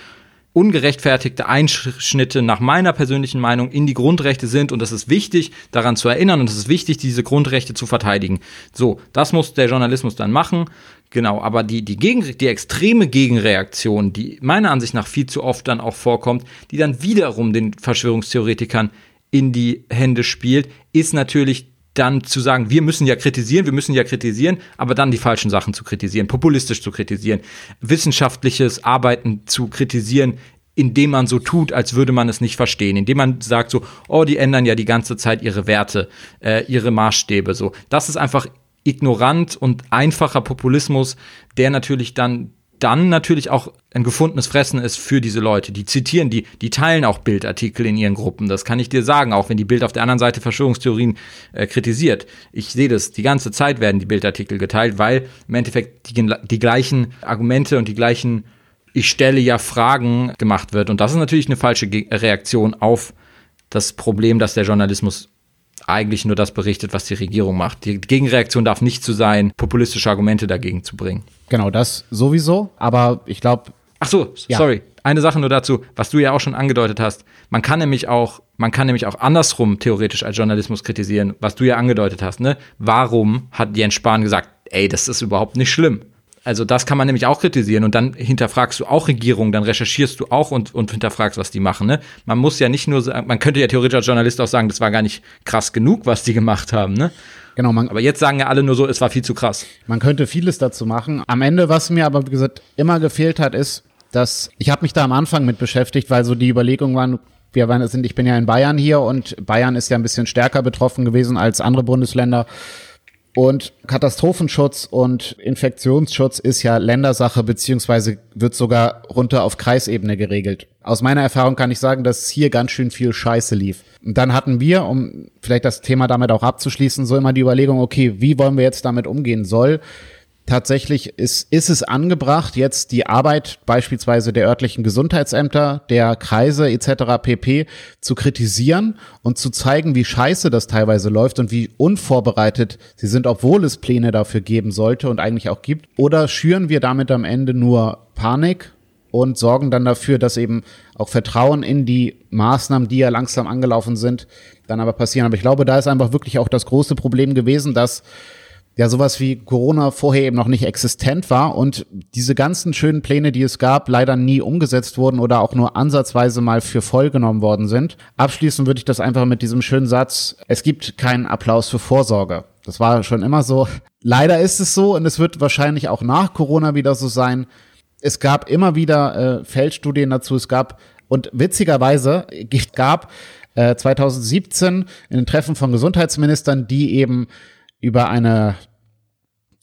ungerechtfertigte Einschnitte nach meiner persönlichen Meinung in die Grundrechte sind und es ist wichtig, daran zu erinnern und es ist wichtig, diese Grundrechte zu verteidigen. So, das muss der Journalismus dann machen. Genau, aber die, die, Gegen, die extreme Gegenreaktion, die meiner Ansicht nach viel zu oft dann auch vorkommt, die dann wiederum den Verschwörungstheoretikern in die Hände spielt, ist natürlich dann zu sagen, wir müssen ja kritisieren, wir müssen ja kritisieren, aber dann die falschen Sachen zu kritisieren, populistisch zu kritisieren, wissenschaftliches Arbeiten zu kritisieren, indem man so tut, als würde man es nicht verstehen, indem man sagt so, oh, die ändern ja die ganze Zeit ihre Werte, äh, ihre Maßstäbe, so. Das ist einfach ignorant und einfacher Populismus, der natürlich dann dann natürlich auch ein gefundenes Fressen ist für diese Leute. Die zitieren, die, die teilen auch Bildartikel in ihren Gruppen. Das kann ich dir sagen, auch wenn die Bild auf der anderen Seite Verschwörungstheorien äh, kritisiert. Ich sehe das, die ganze Zeit werden die Bildartikel geteilt, weil im Endeffekt die, die gleichen Argumente und die gleichen ich stelle ja Fragen gemacht wird. Und das ist natürlich eine falsche Reaktion auf das Problem, dass der Journalismus eigentlich nur das berichtet, was die Regierung macht. Die Gegenreaktion darf nicht zu sein, populistische Argumente dagegen zu bringen. Genau, das sowieso. Aber ich glaube. Ach so, ja. sorry. Eine Sache nur dazu, was du ja auch schon angedeutet hast. Man kann nämlich auch, man kann nämlich auch andersrum theoretisch als Journalismus kritisieren, was du ja angedeutet hast, ne? Warum hat Jens Spahn gesagt, ey, das ist überhaupt nicht schlimm? Also das kann man nämlich auch kritisieren und dann hinterfragst du auch Regierungen, dann recherchierst du auch und, und hinterfragst, was die machen. Ne? Man muss ja nicht nur sagen, man könnte ja theoretisch als Journalist auch sagen, das war gar nicht krass genug, was die gemacht haben. Ne? Genau, man, aber jetzt sagen ja alle nur so, es war viel zu krass. Man könnte vieles dazu machen. Am Ende, was mir aber, wie gesagt, immer gefehlt hat, ist, dass ich habe mich da am Anfang mit beschäftigt, weil so die Überlegungen waren, wir waren, sind, ich bin ja in Bayern hier und Bayern ist ja ein bisschen stärker betroffen gewesen als andere Bundesländer. Und Katastrophenschutz und Infektionsschutz ist ja Ländersache, beziehungsweise wird sogar runter auf Kreisebene geregelt. Aus meiner Erfahrung kann ich sagen, dass hier ganz schön viel Scheiße lief. Und dann hatten wir, um vielleicht das Thema damit auch abzuschließen, so immer die Überlegung, okay, wie wollen wir jetzt damit umgehen? Soll tatsächlich ist, ist es angebracht, jetzt die Arbeit beispielsweise der örtlichen Gesundheitsämter, der Kreise etc. pp. zu kritisieren und zu zeigen, wie scheiße das teilweise läuft und wie unvorbereitet sie sind, obwohl es Pläne dafür geben sollte und eigentlich auch gibt? Oder schüren wir damit am Ende nur Panik und sorgen dann dafür, dass eben auch Vertrauen in die Maßnahmen, die ja langsam angelaufen sind, dann aber passieren. Aber ich glaube, da ist einfach wirklich auch das große Problem gewesen, dass ja sowas wie Corona vorher eben noch nicht existent war und diese ganzen schönen Pläne, die es gab, leider nie umgesetzt wurden oder auch nur ansatzweise mal für voll genommen worden sind. Abschließen würde ich das einfach mit diesem schönen Satz, es gibt keinen Applaus für Vorsorge. Das war schon immer so. Leider ist es so und es wird wahrscheinlich auch nach Corona wieder so sein. Es gab immer wieder äh, Feldstudien dazu. Es gab und witzigerweise gab äh, 2017 in den Treffen von Gesundheitsministern, die eben über eine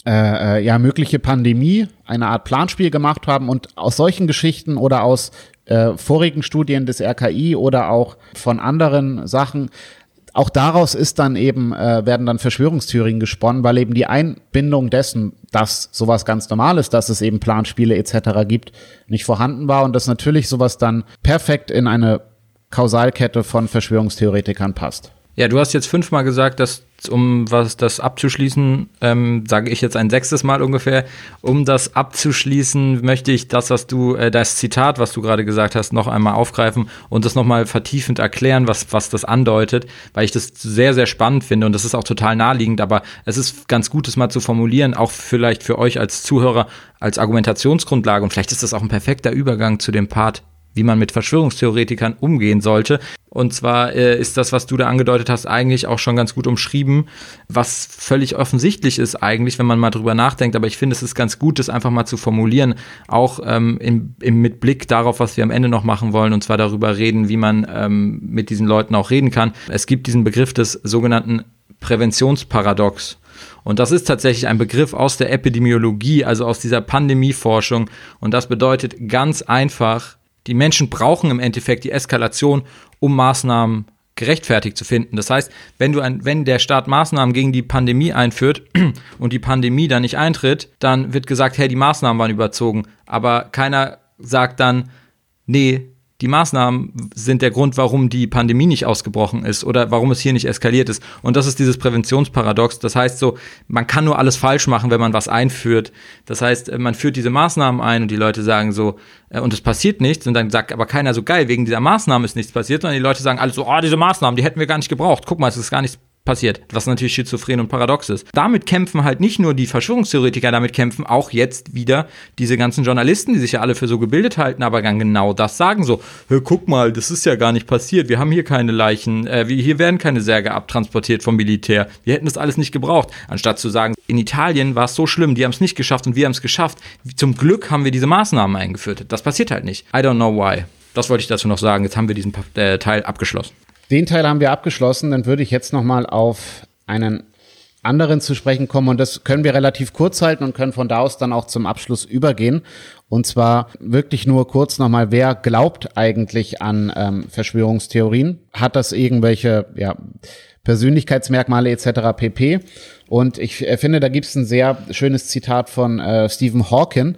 äh, äh, ja mögliche Pandemie eine Art Planspiel gemacht haben und aus solchen Geschichten oder aus äh, vorigen Studien des RKI oder auch von anderen Sachen auch daraus ist dann eben, äh, werden dann Verschwörungstheorien gesponnen, weil eben die Einbindung dessen, dass sowas ganz normal ist, dass es eben Planspiele etc. gibt, nicht vorhanden war und dass natürlich sowas dann perfekt in eine Kausalkette von Verschwörungstheoretikern passt. Ja, du hast jetzt fünfmal gesagt, dass um was das abzuschließen, ähm, sage ich jetzt ein sechstes Mal ungefähr. Um das abzuschließen, möchte ich das, was du, äh, das Zitat, was du gerade gesagt hast, noch einmal aufgreifen und das nochmal vertiefend erklären, was, was das andeutet, weil ich das sehr, sehr spannend finde und das ist auch total naheliegend, aber es ist ganz gut, das mal zu formulieren, auch vielleicht für euch als Zuhörer als Argumentationsgrundlage und vielleicht ist das auch ein perfekter Übergang zu dem Part wie man mit Verschwörungstheoretikern umgehen sollte. Und zwar äh, ist das, was du da angedeutet hast, eigentlich auch schon ganz gut umschrieben, was völlig offensichtlich ist eigentlich, wenn man mal drüber nachdenkt. Aber ich finde, es ist ganz gut, das einfach mal zu formulieren, auch ähm, im, im, mit Blick darauf, was wir am Ende noch machen wollen, und zwar darüber reden, wie man ähm, mit diesen Leuten auch reden kann. Es gibt diesen Begriff des sogenannten Präventionsparadox. Und das ist tatsächlich ein Begriff aus der Epidemiologie, also aus dieser Pandemieforschung. Und das bedeutet ganz einfach, die Menschen brauchen im Endeffekt die Eskalation, um Maßnahmen gerechtfertigt zu finden. Das heißt, wenn du ein, wenn der Staat Maßnahmen gegen die Pandemie einführt und die Pandemie dann nicht eintritt, dann wird gesagt, hey, die Maßnahmen waren überzogen. Aber keiner sagt dann, nee, die Maßnahmen sind der Grund, warum die Pandemie nicht ausgebrochen ist oder warum es hier nicht eskaliert ist. Und das ist dieses Präventionsparadox. Das heißt so, man kann nur alles falsch machen, wenn man was einführt. Das heißt, man führt diese Maßnahmen ein und die Leute sagen so, äh, und es passiert nichts. Und dann sagt aber keiner so geil, wegen dieser Maßnahmen ist nichts passiert, sondern die Leute sagen alle so, oh, diese Maßnahmen, die hätten wir gar nicht gebraucht. Guck mal, es ist gar nichts passiert, was natürlich schizophren und paradox ist. Damit kämpfen halt nicht nur die Verschwörungstheoretiker, damit kämpfen auch jetzt wieder diese ganzen Journalisten, die sich ja alle für so gebildet halten, aber dann genau das sagen so, guck mal, das ist ja gar nicht passiert, wir haben hier keine Leichen, äh, hier werden keine Särge abtransportiert vom Militär, wir hätten das alles nicht gebraucht, anstatt zu sagen, in Italien war es so schlimm, die haben es nicht geschafft und wir haben es geschafft, zum Glück haben wir diese Maßnahmen eingeführt. Das passiert halt nicht. I don't know why. Das wollte ich dazu noch sagen. Jetzt haben wir diesen äh, Teil abgeschlossen. Den Teil haben wir abgeschlossen. Dann würde ich jetzt noch mal auf einen anderen zu sprechen kommen und das können wir relativ kurz halten und können von da aus dann auch zum Abschluss übergehen. Und zwar wirklich nur kurz nochmal, wer glaubt eigentlich an ähm, Verschwörungstheorien? Hat das irgendwelche ja, Persönlichkeitsmerkmale etc. pp. Und ich äh, finde, da gibt es ein sehr schönes Zitat von äh, Stephen Hawking,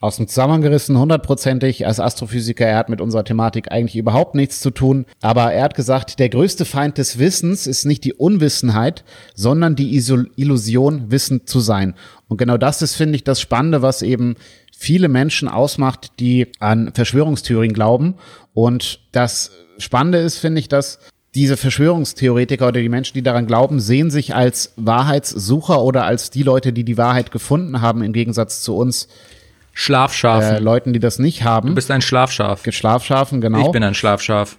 aus dem Zusammenhang gerissen, hundertprozentig als Astrophysiker. Er hat mit unserer Thematik eigentlich überhaupt nichts zu tun. Aber er hat gesagt, der größte Feind des Wissens ist nicht die Unwissenheit, sondern die Illusion, wissend zu sein. Und genau das ist, finde ich, das Spannende, was eben viele Menschen ausmacht, die an Verschwörungstheorien glauben. Und das Spannende ist, finde ich, dass diese Verschwörungstheoretiker oder die Menschen, die daran glauben, sehen sich als Wahrheitssucher oder als die Leute, die die Wahrheit gefunden haben, im Gegensatz zu uns Schlafschafen. Äh, Leuten, die das nicht haben. Du bist ein Schlafschaf. Schlafschafen, genau. Ich bin ein Schlafschaf.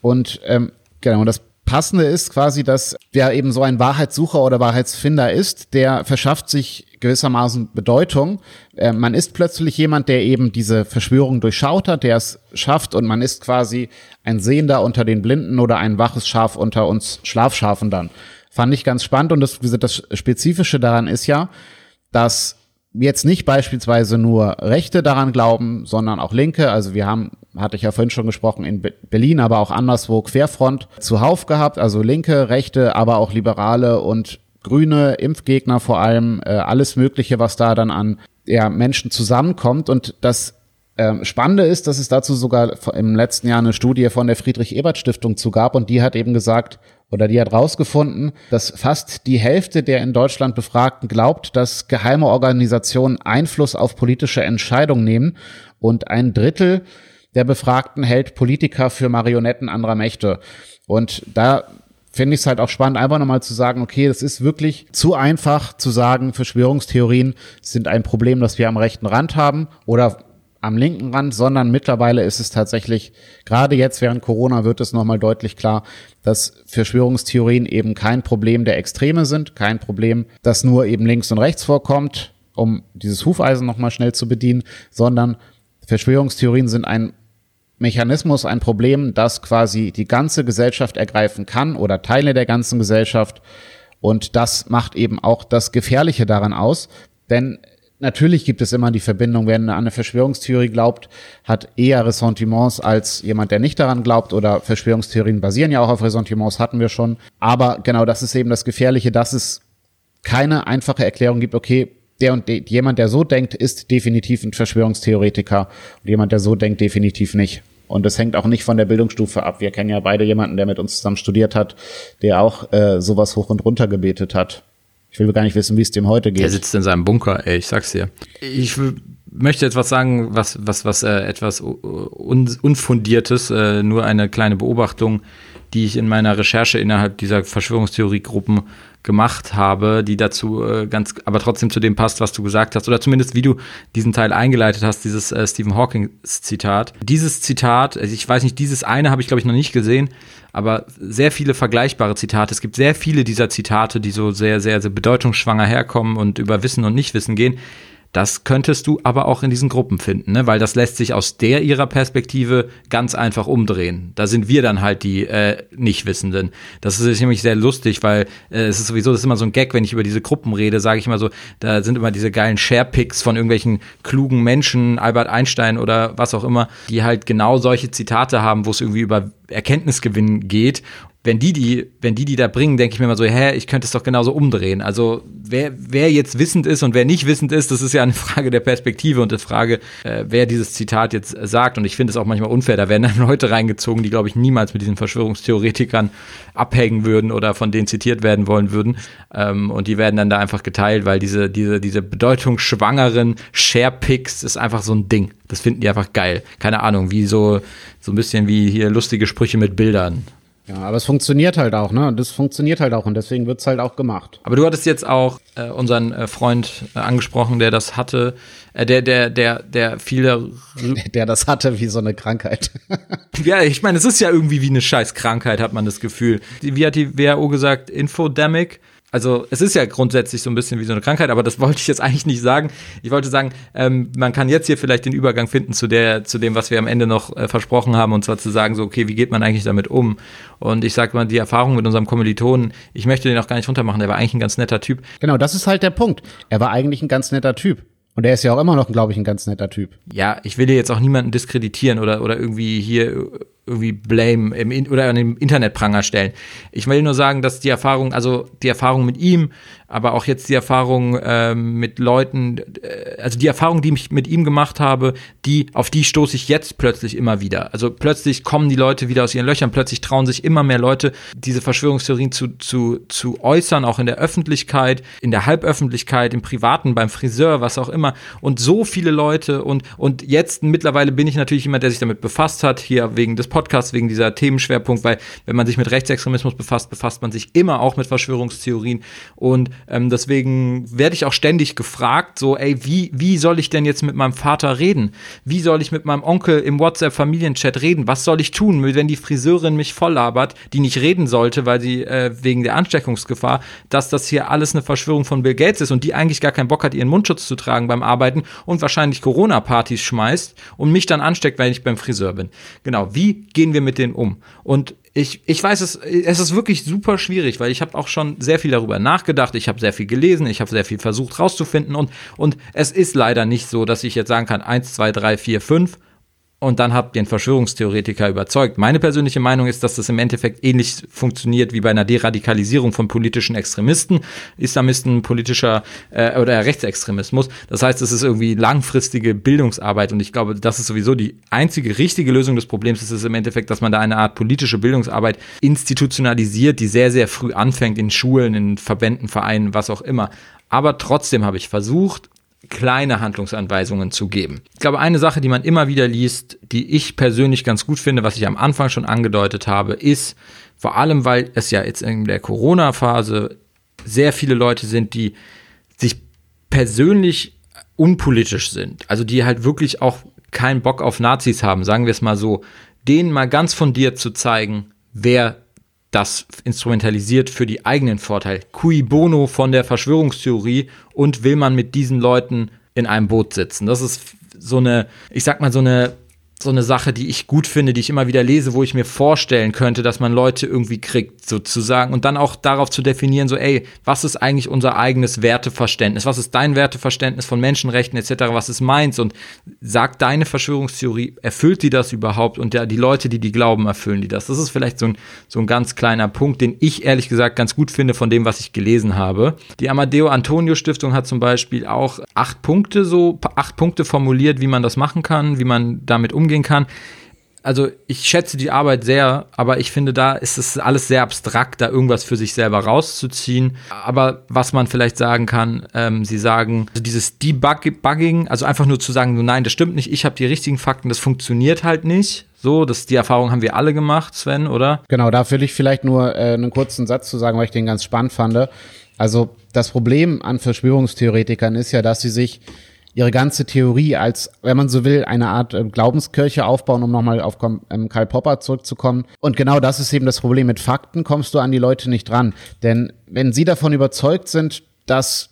Und ähm, genau, und das Passende ist quasi, dass wer eben so ein Wahrheitssucher oder Wahrheitsfinder ist, der verschafft sich gewissermaßen Bedeutung. Äh, man ist plötzlich jemand, der eben diese Verschwörung durchschaut hat, der es schafft und man ist quasi ein Sehender unter den Blinden oder ein waches Schaf unter uns Schlafschafen dann. Fand ich ganz spannend und das, das Spezifische daran ist ja, dass jetzt nicht beispielsweise nur Rechte daran glauben, sondern auch Linke. Also wir haben, hatte ich ja vorhin schon gesprochen, in Berlin, aber auch anderswo Querfront zuhauf gehabt. Also Linke, Rechte, aber auch Liberale und Grüne, Impfgegner vor allem, äh, alles Mögliche, was da dann an ja, Menschen zusammenkommt. Und das ähm, Spannende ist, dass es dazu sogar im letzten Jahr eine Studie von der Friedrich-Ebert-Stiftung zu gab und die hat eben gesagt, oder die hat rausgefunden, dass fast die Hälfte der in Deutschland Befragten glaubt, dass geheime Organisationen Einfluss auf politische Entscheidungen nehmen und ein Drittel der Befragten hält Politiker für Marionetten anderer Mächte. Und da finde ich es halt auch spannend, einfach nochmal zu sagen, okay, es ist wirklich zu einfach zu sagen, Verschwörungstheorien sind ein Problem, das wir am rechten Rand haben oder am linken Rand, sondern mittlerweile ist es tatsächlich, gerade jetzt während Corona wird es nochmal deutlich klar, dass Verschwörungstheorien eben kein Problem der Extreme sind, kein Problem, das nur eben links und rechts vorkommt, um dieses Hufeisen nochmal schnell zu bedienen, sondern Verschwörungstheorien sind ein Mechanismus, ein Problem, das quasi die ganze Gesellschaft ergreifen kann oder Teile der ganzen Gesellschaft. Und das macht eben auch das Gefährliche daran aus, denn Natürlich gibt es immer die Verbindung, wer an eine Verschwörungstheorie glaubt, hat eher Ressentiments als jemand, der nicht daran glaubt oder Verschwörungstheorien basieren ja auch auf Ressentiments, hatten wir schon. Aber genau das ist eben das Gefährliche, dass es keine einfache Erklärung gibt, okay, der und de, jemand, der so denkt, ist definitiv ein Verschwörungstheoretiker und jemand, der so denkt, definitiv nicht. Und das hängt auch nicht von der Bildungsstufe ab. Wir kennen ja beide jemanden, der mit uns zusammen studiert hat, der auch äh, sowas hoch und runter gebetet hat. Ich will gar nicht wissen, wie es dem heute geht. Der sitzt in seinem Bunker, ey, ich sag's dir. Ich möchte jetzt was sagen, was, was, was äh, etwas un Unfundiertes, äh, nur eine kleine Beobachtung, die ich in meiner Recherche innerhalb dieser Verschwörungstheoriegruppen gemacht habe, die dazu äh, ganz, aber trotzdem zu dem passt, was du gesagt hast, oder zumindest wie du diesen Teil eingeleitet hast, dieses äh, Stephen Hawking Zitat. Dieses Zitat, also ich weiß nicht, dieses eine habe ich glaube ich noch nicht gesehen, aber sehr viele vergleichbare Zitate. Es gibt sehr viele dieser Zitate, die so sehr, sehr, sehr bedeutungsschwanger herkommen und über Wissen und Nichtwissen gehen. Das könntest du aber auch in diesen Gruppen finden, ne? weil das lässt sich aus der ihrer Perspektive ganz einfach umdrehen. Da sind wir dann halt die äh, Nichtwissenden. Das ist nämlich sehr lustig, weil äh, es ist sowieso, das ist immer so ein Gag, wenn ich über diese Gruppen rede, sage ich immer so, da sind immer diese geilen Sharepics von irgendwelchen klugen Menschen, Albert Einstein oder was auch immer, die halt genau solche Zitate haben, wo es irgendwie über Erkenntnisgewinn geht wenn die die, wenn die die da bringen, denke ich mir mal so, hä, ich könnte es doch genauso umdrehen. Also wer, wer jetzt wissend ist und wer nicht wissend ist, das ist ja eine Frage der Perspektive und der Frage, äh, wer dieses Zitat jetzt sagt. Und ich finde es auch manchmal unfair. Da werden dann Leute reingezogen, die, glaube ich, niemals mit diesen Verschwörungstheoretikern abhängen würden oder von denen zitiert werden wollen würden. Ähm, und die werden dann da einfach geteilt, weil diese, diese, diese bedeutungsschwangeren Sharepics ist einfach so ein Ding. Das finden die einfach geil. Keine Ahnung, wie so, so ein bisschen wie hier lustige Sprüche mit Bildern Ja, aber es funktioniert halt auch, ne? Und das funktioniert halt auch und deswegen wird's halt auch gemacht. Aber du hattest jetzt auch äh, unseren äh, Freund äh, angesprochen, der das hatte, äh, der, der, der, der viel der, der das hatte wie so eine Krankheit. ja, ich meine, es ist ja irgendwie wie eine scheiß Krankheit, hat man das Gefühl. Wie hat die WHO gesagt? Infodemic? Also es ist ja grundsätzlich so ein bisschen wie so eine Krankheit, aber das wollte ich jetzt eigentlich nicht sagen. Ich wollte sagen, ähm, man kann jetzt hier vielleicht den Übergang finden zu der, zu dem, was wir am Ende noch äh, versprochen haben, und zwar zu sagen, so, okay, wie geht man eigentlich damit um? Und ich sage mal, die Erfahrung mit unserem Kommilitonen, ich möchte den auch gar nicht runtermachen, der war eigentlich ein ganz netter Typ. Genau, das ist halt der Punkt. Er war eigentlich ein ganz netter Typ. Und er ist ja auch immer noch, glaube ich, ein ganz netter Typ. Ja, ich will dir jetzt auch niemanden diskreditieren oder, oder irgendwie hier irgendwie Blame im In oder an den Internetpranger stellen. Ich will nur sagen, dass die Erfahrung, also die Erfahrung mit ihm, aber auch jetzt die Erfahrung äh, mit Leuten, äh, also die Erfahrung, die ich mit ihm gemacht habe, die auf die stoße ich jetzt plötzlich immer wieder. Also plötzlich kommen die Leute wieder aus ihren Löchern, plötzlich trauen sich immer mehr Leute, diese Verschwörungstheorien zu, zu, zu äußern, auch in der Öffentlichkeit, in der Halböffentlichkeit, im Privaten, beim Friseur, was auch immer. Und so viele Leute und und jetzt mittlerweile bin ich natürlich jemand, der sich damit befasst hat, hier wegen des Podcast wegen dieser Themenschwerpunkt, weil wenn man sich mit Rechtsextremismus befasst, befasst man sich immer auch mit Verschwörungstheorien und ähm, deswegen werde ich auch ständig gefragt, so, ey, wie, wie soll ich denn jetzt mit meinem Vater reden? Wie soll ich mit meinem Onkel im WhatsApp-Familienchat reden? Was soll ich tun, wenn die Friseurin mich volllabert, die nicht reden sollte, weil sie äh, wegen der Ansteckungsgefahr, dass das hier alles eine Verschwörung von Bill Gates ist und die eigentlich gar keinen Bock hat, ihren Mundschutz zu tragen beim Arbeiten und wahrscheinlich Corona-Partys schmeißt und mich dann ansteckt, weil ich beim Friseur bin. Genau, wie gehen wir mit denen um? Und ich, ich weiß es, es ist wirklich super schwierig, weil ich habe auch schon sehr viel darüber nachgedacht, ich habe sehr viel gelesen, ich habe sehr viel versucht rauszufinden und, und es ist leider nicht so, dass ich jetzt sagen kann, eins, zwei, drei, vier, fünf, und dann habt ihr einen Verschwörungstheoretiker überzeugt. Meine persönliche Meinung ist, dass das im Endeffekt ähnlich funktioniert wie bei einer Deradikalisierung von politischen Extremisten, Islamisten, politischer äh, oder Rechtsextremismus. Das heißt, es ist irgendwie langfristige Bildungsarbeit und ich glaube, das ist sowieso die einzige richtige Lösung des Problems. Es ist im Endeffekt, dass man da eine Art politische Bildungsarbeit institutionalisiert, die sehr, sehr früh anfängt in Schulen, in Verbänden, Vereinen, was auch immer. Aber trotzdem habe ich versucht, kleine Handlungsanweisungen zu geben. Ich glaube, eine Sache, die man immer wieder liest, die ich persönlich ganz gut finde, was ich am Anfang schon angedeutet habe, ist, vor allem, weil es ja jetzt in der Corona-Phase sehr viele Leute sind, die sich persönlich unpolitisch sind, also die halt wirklich auch keinen Bock auf Nazis haben, sagen wir es mal so, denen mal ganz von dir zu zeigen, wer das instrumentalisiert für die eigenen Vorteile. Cui bono von der Verschwörungstheorie und will man mit diesen Leuten in einem Boot sitzen. Das ist so eine, ich sag mal, so eine so eine Sache, die ich gut finde, die ich immer wieder lese, wo ich mir vorstellen könnte, dass man Leute irgendwie kriegt, sozusagen. Und dann auch darauf zu definieren, so, ey, was ist eigentlich unser eigenes Werteverständnis? Was ist dein Werteverständnis von Menschenrechten etc.? Was ist meins? Und sagt deine Verschwörungstheorie, erfüllt die das überhaupt? Und ja, die Leute, die die glauben, erfüllen die das? Das ist vielleicht so ein, so ein ganz kleiner Punkt, den ich ehrlich gesagt ganz gut finde von dem, was ich gelesen habe. Die Amadeo Antonio Stiftung hat zum Beispiel auch acht Punkte so, acht Punkte formuliert, wie man das machen kann, wie man damit umgeht umgehen kann. Also ich schätze die Arbeit sehr, aber ich finde, da ist es alles sehr abstrakt, da irgendwas für sich selber rauszuziehen. Aber was man vielleicht sagen kann, ähm, sie sagen, also dieses Debugging, also einfach nur zu sagen, nein, das stimmt nicht, ich habe die richtigen Fakten, das funktioniert halt nicht. So, das, die Erfahrung haben wir alle gemacht, Sven, oder? Genau, da will ich vielleicht nur äh, einen kurzen Satz zu sagen, weil ich den ganz spannend fand. Also das Problem an Verschwörungstheoretikern ist ja, dass sie sich ihre ganze Theorie als, wenn man so will, eine Art äh, Glaubenskirche aufbauen, um nochmal auf ähm, Karl Popper zurückzukommen. Und genau das ist eben das Problem. Mit Fakten kommst du an die Leute nicht dran. Denn wenn sie davon überzeugt sind, dass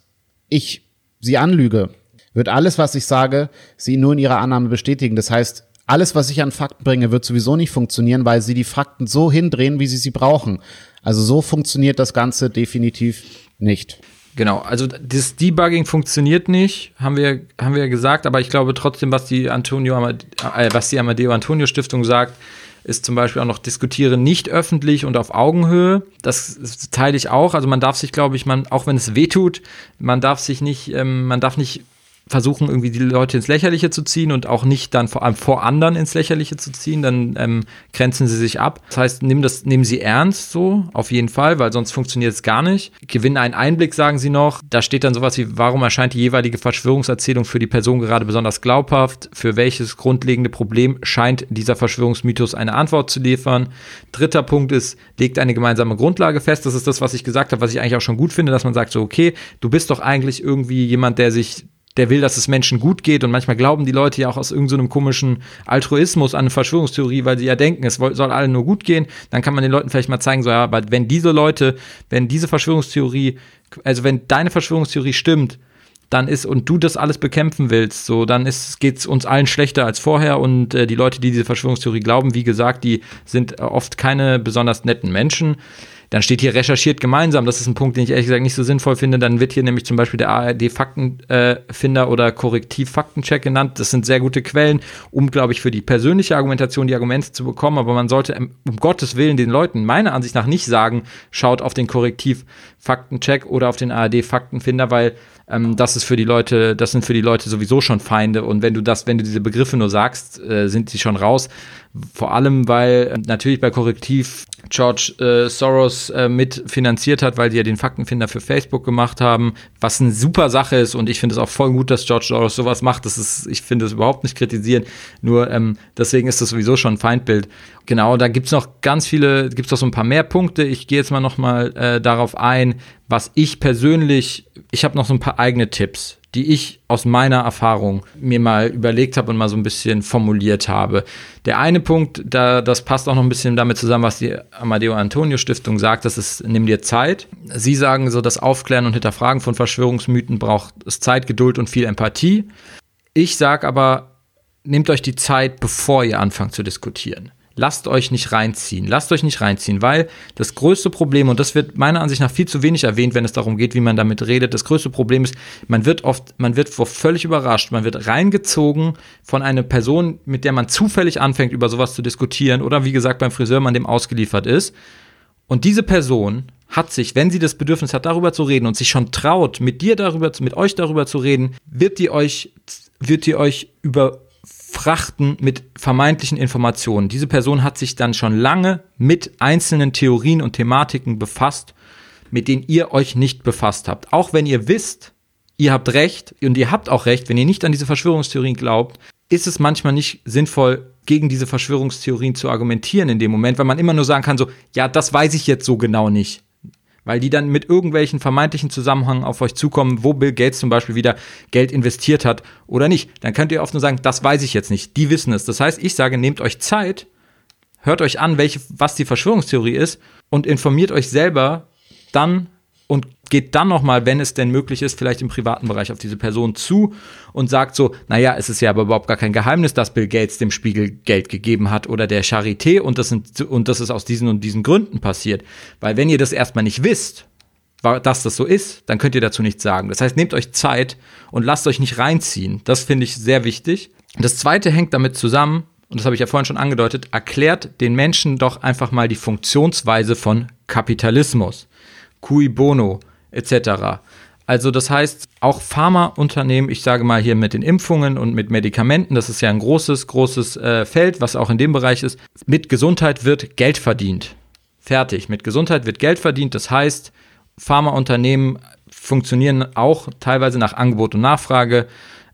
ich sie anlüge, wird alles, was ich sage, sie nur in ihrer Annahme bestätigen. Das heißt, alles, was ich an Fakten bringe, wird sowieso nicht funktionieren, weil sie die Fakten so hindrehen, wie sie sie brauchen. Also so funktioniert das Ganze definitiv nicht. Genau, also das Debugging funktioniert nicht, haben wir, haben wir gesagt, aber ich glaube trotzdem, was die Antonio, äh, was die Amadeo Antonio Stiftung sagt, ist zum Beispiel auch noch diskutieren nicht öffentlich und auf Augenhöhe. Das, das teile ich auch. Also man darf sich, glaube ich, man, auch wenn es weh tut, man darf sich nicht, ähm, man darf nicht versuchen irgendwie die Leute ins Lächerliche zu ziehen und auch nicht dann vor allem vor anderen ins Lächerliche zu ziehen, dann ähm, grenzen sie sich ab. Das heißt, nimm das, nehmen sie ernst so, auf jeden Fall, weil sonst funktioniert es gar nicht. Gewinnen einen Einblick, sagen sie noch. Da steht dann sowas wie, warum erscheint die jeweilige Verschwörungserzählung für die Person gerade besonders glaubhaft? Für welches grundlegende Problem scheint dieser Verschwörungsmythos eine Antwort zu liefern? Dritter Punkt ist, legt eine gemeinsame Grundlage fest. Das ist das, was ich gesagt habe, was ich eigentlich auch schon gut finde, dass man sagt so, okay, du bist doch eigentlich irgendwie jemand, der sich der will, dass es Menschen gut geht. Und manchmal glauben die Leute ja auch aus irgendeinem so komischen Altruismus an eine Verschwörungstheorie, weil sie ja denken, es soll allen nur gut gehen. Dann kann man den Leuten vielleicht mal zeigen, so, ja, aber wenn diese Leute, wenn diese Verschwörungstheorie, also wenn deine Verschwörungstheorie stimmt, dann ist und du das alles bekämpfen willst, so dann ist geht's uns allen schlechter als vorher und äh, die Leute, die diese Verschwörungstheorie glauben, wie gesagt, die sind oft keine besonders netten Menschen. Dann steht hier recherchiert gemeinsam. Das ist ein Punkt, den ich ehrlich gesagt nicht so sinnvoll finde. Dann wird hier nämlich zum Beispiel der ARD-Faktenfinder äh, oder Korrektiv-Faktencheck genannt. Das sind sehr gute Quellen, um, glaube ich, für die persönliche Argumentation die Argumente zu bekommen. Aber man sollte um Gottes Willen den Leuten meiner Ansicht nach nicht sagen, schaut auf den Korrektiv-Faktencheck oder auf den ARD-Faktenfinder, weil ähm, das ist für die Leute, das sind für die Leute sowieso schon Feinde. Und wenn du das, wenn du diese Begriffe nur sagst, äh, sind sie schon raus. Vor allem, weil äh, natürlich bei Korrektiv George äh, Soros äh, mitfinanziert hat, weil die ja den Faktenfinder für Facebook gemacht haben, was eine super Sache ist und ich finde es auch voll gut, dass George Soros sowas macht. Das ist, ich finde es überhaupt nicht kritisieren, nur ähm, deswegen ist das sowieso schon ein Feindbild. Genau, da gibt's noch ganz viele, gibt's noch so ein paar mehr Punkte. Ich gehe jetzt mal noch mal äh, darauf ein, was ich persönlich, ich habe noch so ein paar eigene Tipps, die ich aus meiner Erfahrung mir mal überlegt habe und mal so ein bisschen formuliert habe. Der eine Punkt, da, das passt auch noch ein bisschen damit zusammen, was die Amadeo Antonio Stiftung sagt, das ist, nimm dir Zeit. Sie sagen so, das Aufklären und Hinterfragen von Verschwörungsmythen braucht es Zeit, Geduld und viel Empathie. Ich sage aber, nehmt euch die Zeit, bevor ihr anfangt zu diskutieren lasst euch nicht reinziehen. Lasst euch nicht reinziehen, weil das größte Problem, und das wird meiner Ansicht nach viel zu wenig erwähnt, wenn es darum geht, wie man damit redet, das größte Problem ist, man wird oft, man wird völlig überrascht, man wird reingezogen von einer Person, mit der man zufällig anfängt, über sowas zu diskutieren oder wie gesagt beim Friseur man dem ausgeliefert ist. Und diese Person hat sich, wenn sie das Bedürfnis hat, darüber zu reden und sich schon traut, mit dir darüber, mit euch darüber zu reden, wird die euch, wird die euch über frachten mit vermeintlichen Informationen. Diese Person hat sich dann schon lange mit einzelnen Theorien und Thematiken befasst, mit denen ihr euch nicht befasst habt. Auch wenn ihr wisst, ihr habt recht und ihr habt auch recht, wenn ihr nicht an diese Verschwörungstheorien glaubt, ist es manchmal nicht sinnvoll, gegen diese Verschwörungstheorien zu argumentieren in dem Moment, weil man immer nur sagen kann, so, ja, das weiß ich jetzt so genau nicht weil die dann mit irgendwelchen vermeintlichen Zusammenhängen auf euch zukommen, wo Bill Gates zum Beispiel wieder Geld investiert hat oder nicht. Dann könnt ihr oft nur sagen, das weiß ich jetzt nicht. Die wissen es. Das heißt, ich sage, nehmt euch Zeit, hört euch an, welche, was die Verschwörungstheorie ist und informiert euch selber dann und geht dann nochmal, wenn es denn möglich ist, vielleicht im privaten Bereich auf diese Person zu und sagt so, naja, es ist ja aber überhaupt gar kein Geheimnis, dass Bill Gates dem Spiegel Geld gegeben hat oder der Charité und das, sind, und das ist aus diesen und diesen Gründen passiert. Weil wenn ihr das erstmal nicht wisst, dass das so ist, dann könnt ihr dazu nichts sagen. Das heißt, nehmt euch Zeit und lasst euch nicht reinziehen. Das finde ich sehr wichtig. Das zweite hängt damit zusammen, und das habe ich ja vorhin schon angedeutet, erklärt den Menschen doch einfach mal die Funktionsweise von Kapitalismus cui bono etc. Also das heißt, auch Pharmaunternehmen, ich sage mal hier mit den Impfungen und mit Medikamenten, das ist ja ein großes, großes äh, Feld, was auch in dem Bereich ist, mit Gesundheit wird Geld verdient. Fertig. Mit Gesundheit wird Geld verdient. Das heißt, Pharmaunternehmen funktionieren auch teilweise nach Angebot und Nachfrage.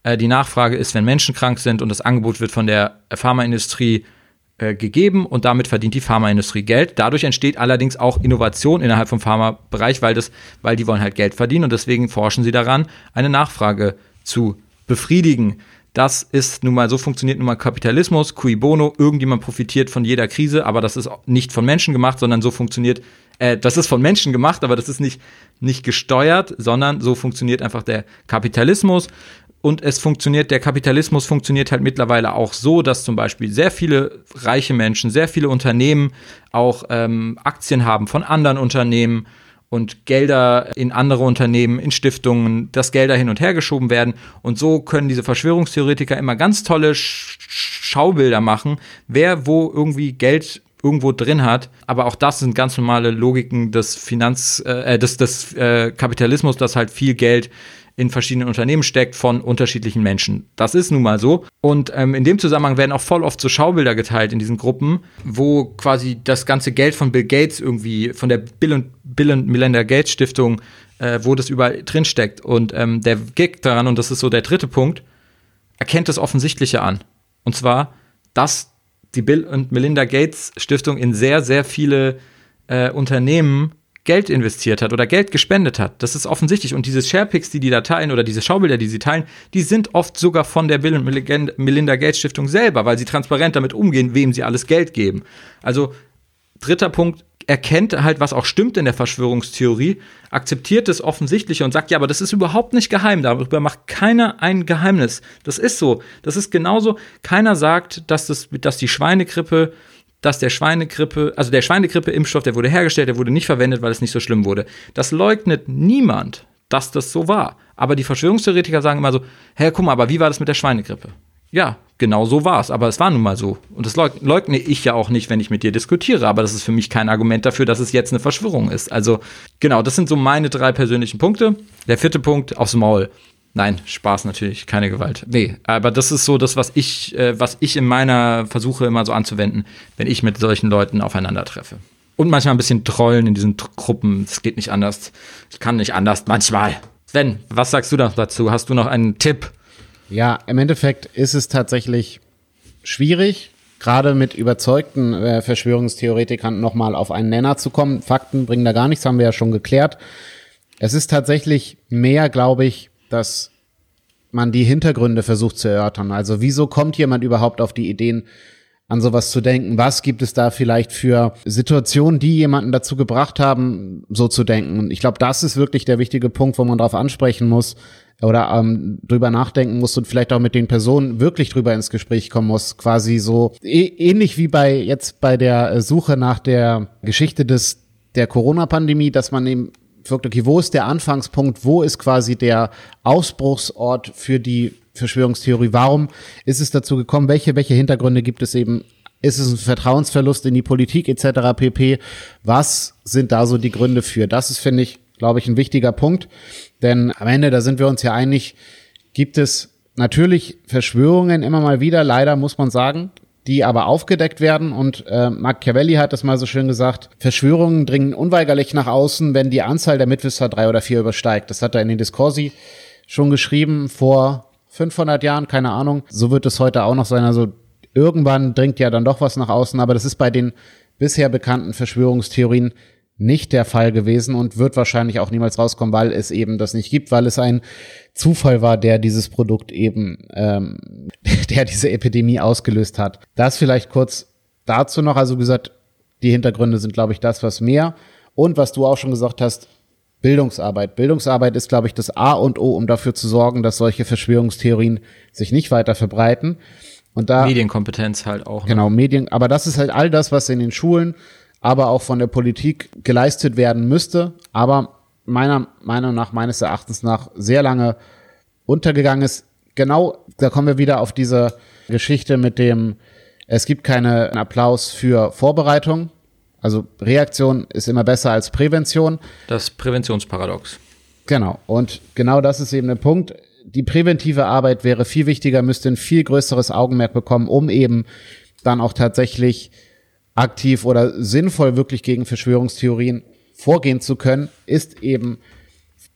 Äh, die Nachfrage ist, wenn Menschen krank sind und das Angebot wird von der Pharmaindustrie äh, gegeben und damit verdient die Pharmaindustrie Geld. Dadurch entsteht allerdings auch Innovation innerhalb vom Pharmabereich, weil, weil die wollen halt Geld verdienen und deswegen forschen sie daran, eine Nachfrage zu befriedigen. Das ist nun mal, so funktioniert nun mal Kapitalismus, cui bono, irgendjemand profitiert von jeder Krise, aber das ist nicht von Menschen gemacht, sondern so funktioniert, äh, das ist von Menschen gemacht, aber das ist nicht, nicht gesteuert, sondern so funktioniert einfach der Kapitalismus und es funktioniert, der Kapitalismus funktioniert halt mittlerweile auch so, dass zum Beispiel sehr viele reiche Menschen, sehr viele Unternehmen auch ähm, Aktien haben von anderen Unternehmen und Gelder in andere Unternehmen, in Stiftungen, dass Gelder hin und her geschoben werden. Und so können diese Verschwörungstheoretiker immer ganz tolle Sch Schaubilder machen, wer wo irgendwie Geld irgendwo drin hat. Aber auch das sind ganz normale Logiken des Finanz, äh, des, des äh, Kapitalismus, dass halt viel Geld in verschiedenen Unternehmen steckt von unterschiedlichen Menschen. Das ist nun mal so. Und ähm, in dem Zusammenhang werden auch voll oft so Schaubilder geteilt in diesen Gruppen, wo quasi das ganze Geld von Bill Gates irgendwie, von der Bill und, Bill und Melinda Gates Stiftung, äh, wo das überall drin steckt. Und ähm, der Gig daran, und das ist so der dritte Punkt, erkennt das Offensichtliche an. Und zwar, dass die Bill und Melinda Gates Stiftung in sehr, sehr viele äh, Unternehmen Geld investiert hat oder Geld gespendet hat. Das ist offensichtlich. Und diese Sharepics, die die da teilen oder diese Schaubilder, die sie teilen, die sind oft sogar von der Bill und Melinda Gates Stiftung selber, weil sie transparent damit umgehen, wem sie alles Geld geben. Also dritter Punkt, erkennt halt, was auch stimmt in der Verschwörungstheorie, akzeptiert es offensichtlich und sagt, ja, aber das ist überhaupt nicht geheim, darüber macht keiner ein Geheimnis. Das ist so. Das ist genauso. Keiner sagt, dass, das, dass die Schweinegrippe dass der Schweinegrippe, also der Schweinegrippe-Impfstoff, der wurde hergestellt, der wurde nicht verwendet, weil es nicht so schlimm wurde. Das leugnet niemand, dass das so war. Aber die Verschwörungstheoretiker sagen immer so, hä, guck mal, aber wie war das mit der Schweinegrippe? Ja, genau so war es, aber es war nun mal so. Und das leugne ich ja auch nicht, wenn ich mit dir diskutiere, aber das ist für mich kein Argument dafür, dass es jetzt eine Verschwörung ist. Also, genau, das sind so meine drei persönlichen Punkte. Der vierte Punkt, aufs Maul. Nein, Spaß natürlich, keine Gewalt. Nee, aber das ist so das, was ich, äh, was ich in meiner versuche immer so anzuwenden, wenn ich mit solchen Leuten aufeinandertreffe. Und manchmal ein bisschen trollen in diesen Gruppen. Es geht nicht anders. Ich kann nicht anders, manchmal. Sven, was sagst du noch dazu? Hast du noch einen Tipp? Ja, im Endeffekt ist es tatsächlich schwierig, gerade mit überzeugten äh, Verschwörungstheoretikern nochmal auf einen Nenner zu kommen. Fakten bringen da gar nichts, haben wir ja schon geklärt. Es ist tatsächlich mehr, glaube ich, dass man die Hintergründe versucht zu erörtern. Also wieso kommt jemand überhaupt auf die Ideen, an sowas zu denken? Was gibt es da vielleicht für Situationen, die jemanden dazu gebracht haben, so zu denken? Und ich glaube, das ist wirklich der wichtige Punkt, wo man darauf ansprechen muss oder ähm, drüber nachdenken muss und vielleicht auch mit den Personen wirklich drüber ins Gespräch kommen muss. Quasi so e ähnlich wie bei jetzt bei der Suche nach der Geschichte des der Corona-Pandemie, dass man eben wirkt, okay, wo ist der Anfangspunkt, wo ist quasi der Ausbruchsort für die Verschwörungstheorie? Warum ist es dazu gekommen? Welche, welche Hintergründe gibt es eben? Ist es ein Vertrauensverlust in die Politik etc. pp? Was sind da so die Gründe für? Das ist, finde ich, glaube ich, ein wichtiger Punkt. Denn am Ende, da sind wir uns ja einig, gibt es natürlich Verschwörungen immer mal wieder, leider muss man sagen die aber aufgedeckt werden. Und äh, Machiavelli hat das mal so schön gesagt, Verschwörungen dringen unweigerlich nach außen, wenn die Anzahl der Mitwisser drei oder vier übersteigt. Das hat er in den Discorsi schon geschrieben vor 500 Jahren, keine Ahnung. So wird es heute auch noch sein. Also irgendwann dringt ja dann doch was nach außen, aber das ist bei den bisher bekannten Verschwörungstheorien nicht der Fall gewesen und wird wahrscheinlich auch niemals rauskommen, weil es eben das nicht gibt, weil es ein Zufall war, der dieses Produkt eben, ähm, der diese Epidemie ausgelöst hat. Das vielleicht kurz dazu noch. Also wie gesagt, die Hintergründe sind, glaube ich, das, was mehr. Und was du auch schon gesagt hast, Bildungsarbeit. Bildungsarbeit ist, glaube ich, das A und O, um dafür zu sorgen, dass solche Verschwörungstheorien sich nicht weiter verbreiten. Und da Medienkompetenz halt auch. Ne? Genau, Medien. Aber das ist halt all das, was in den Schulen aber auch von der Politik geleistet werden müsste, aber meiner Meinung nach, meines Erachtens nach sehr lange untergegangen ist. Genau, da kommen wir wieder auf diese Geschichte mit dem, es gibt keinen Applaus für Vorbereitung. Also Reaktion ist immer besser als Prävention. Das Präventionsparadox. Genau. Und genau das ist eben der Punkt. Die präventive Arbeit wäre viel wichtiger, müsste ein viel größeres Augenmerk bekommen, um eben dann auch tatsächlich aktiv oder sinnvoll wirklich gegen Verschwörungstheorien vorgehen zu können, ist eben,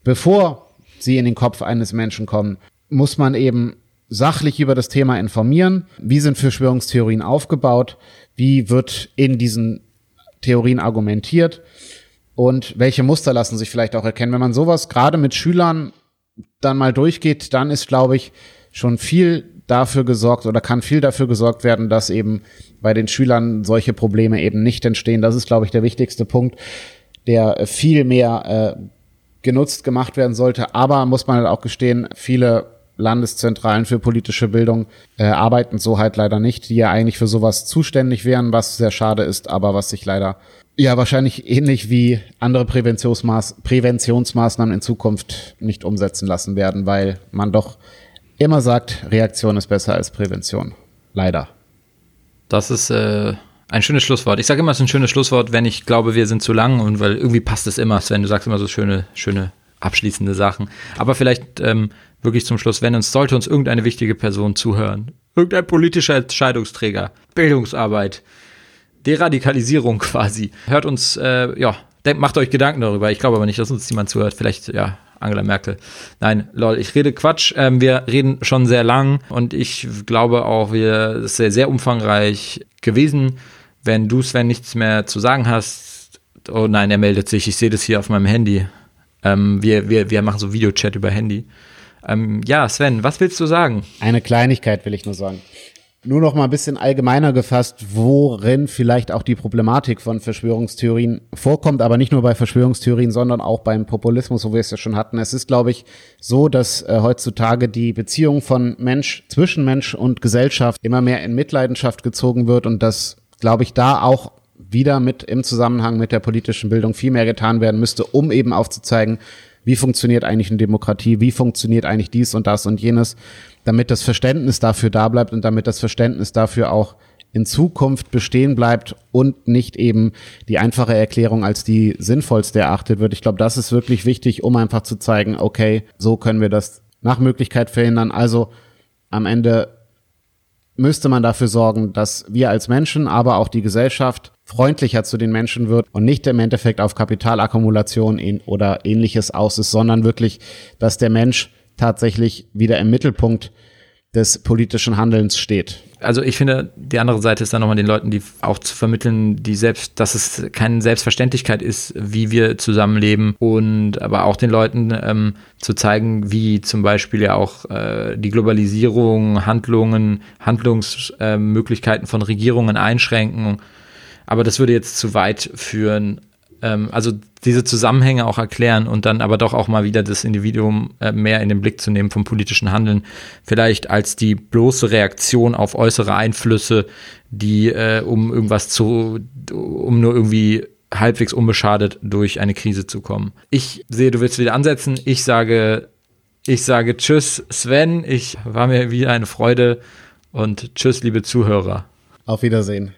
bevor sie in den Kopf eines Menschen kommen, muss man eben sachlich über das Thema informieren. Wie sind Verschwörungstheorien aufgebaut? Wie wird in diesen Theorien argumentiert? Und welche Muster lassen sich vielleicht auch erkennen? Wenn man sowas gerade mit Schülern dann mal durchgeht, dann ist, glaube ich, schon viel dafür gesorgt oder kann viel dafür gesorgt werden, dass eben bei den Schülern solche Probleme eben nicht entstehen. Das ist, glaube ich, der wichtigste Punkt, der viel mehr äh, genutzt gemacht werden sollte. Aber muss man halt auch gestehen, viele Landeszentralen für politische Bildung äh, arbeiten so halt leider nicht, die ja eigentlich für sowas zuständig wären, was sehr schade ist, aber was sich leider ja wahrscheinlich ähnlich wie andere Präventionsmaß Präventionsmaßnahmen in Zukunft nicht umsetzen lassen werden, weil man doch immer sagt, Reaktion ist besser als Prävention. Leider. Das ist äh, ein schönes Schlusswort. Ich sage immer, es ist ein schönes Schlusswort, wenn ich glaube, wir sind zu lang und weil irgendwie passt es immer, Sven, du sagst immer so schöne, schöne abschließende Sachen. Aber vielleicht ähm, wirklich zum Schluss, wenn uns sollte uns irgendeine wichtige Person zuhören, irgendein politischer Entscheidungsträger, Bildungsarbeit, Deradikalisierung quasi, hört uns, äh, ja, macht euch Gedanken darüber. Ich glaube aber nicht, dass uns jemand zuhört. Vielleicht, ja, Angela Merkel. Nein, lol, ich rede Quatsch. Ähm, wir reden schon sehr lang und ich glaube auch, wir ist sehr, sehr umfangreich gewesen. Wenn du, Sven, nichts mehr zu sagen hast, oh nein, er meldet sich. Ich sehe das hier auf meinem Handy. Ähm, wir, wir, wir machen so Videochat über Handy. Ähm, ja, Sven, was willst du sagen? Eine Kleinigkeit will ich nur sagen. Nur noch mal ein bisschen allgemeiner gefasst, worin vielleicht auch die Problematik von Verschwörungstheorien vorkommt, aber nicht nur bei Verschwörungstheorien, sondern auch beim Populismus, wo wir es ja schon hatten. Es ist, glaube ich, so, dass äh, heutzutage die Beziehung von Mensch zwischen Mensch und Gesellschaft immer mehr in Mitleidenschaft gezogen wird und dass, glaube ich, da auch wieder mit im Zusammenhang mit der politischen Bildung viel mehr getan werden müsste, um eben aufzuzeigen, wie funktioniert eigentlich eine Demokratie, wie funktioniert eigentlich dies und das und jenes, damit das Verständnis dafür da bleibt und damit das Verständnis dafür auch in Zukunft bestehen bleibt und nicht eben die einfache Erklärung als die sinnvollste erachtet wird. Ich glaube, das ist wirklich wichtig, um einfach zu zeigen, okay, so können wir das nach Möglichkeit verhindern. Also am Ende müsste man dafür sorgen, dass wir als Menschen, aber auch die Gesellschaft freundlicher zu den Menschen wird und nicht im Endeffekt auf Kapitalakkumulation oder ähnliches aus ist, sondern wirklich, dass der Mensch tatsächlich wieder im Mittelpunkt des politischen Handelns steht. Also ich finde, die andere Seite ist dann nochmal den Leuten, die auch zu vermitteln, die selbst, dass es keine Selbstverständlichkeit ist, wie wir zusammenleben und aber auch den Leuten ähm, zu zeigen, wie zum Beispiel ja auch äh, die Globalisierung, Handlungen, Handlungsmöglichkeiten äh, von Regierungen einschränken. Aber das würde jetzt zu weit führen ähm, also diese Zusammenhänge auch erklären und dann aber doch auch mal wieder das Individuum äh, mehr in den Blick zu nehmen vom politischen Handeln, vielleicht als die bloße Reaktion auf äußere Einflüsse, die äh, um irgendwas zu, um nur irgendwie halbwegs unbeschadet durch eine Krise zu kommen. Ich sehe, du willst wieder ansetzen. Ich sage, ich sage Tschüss, Sven. Ich war mir wieder eine Freude und Tschüss, liebe Zuhörer. Auf Wiedersehen.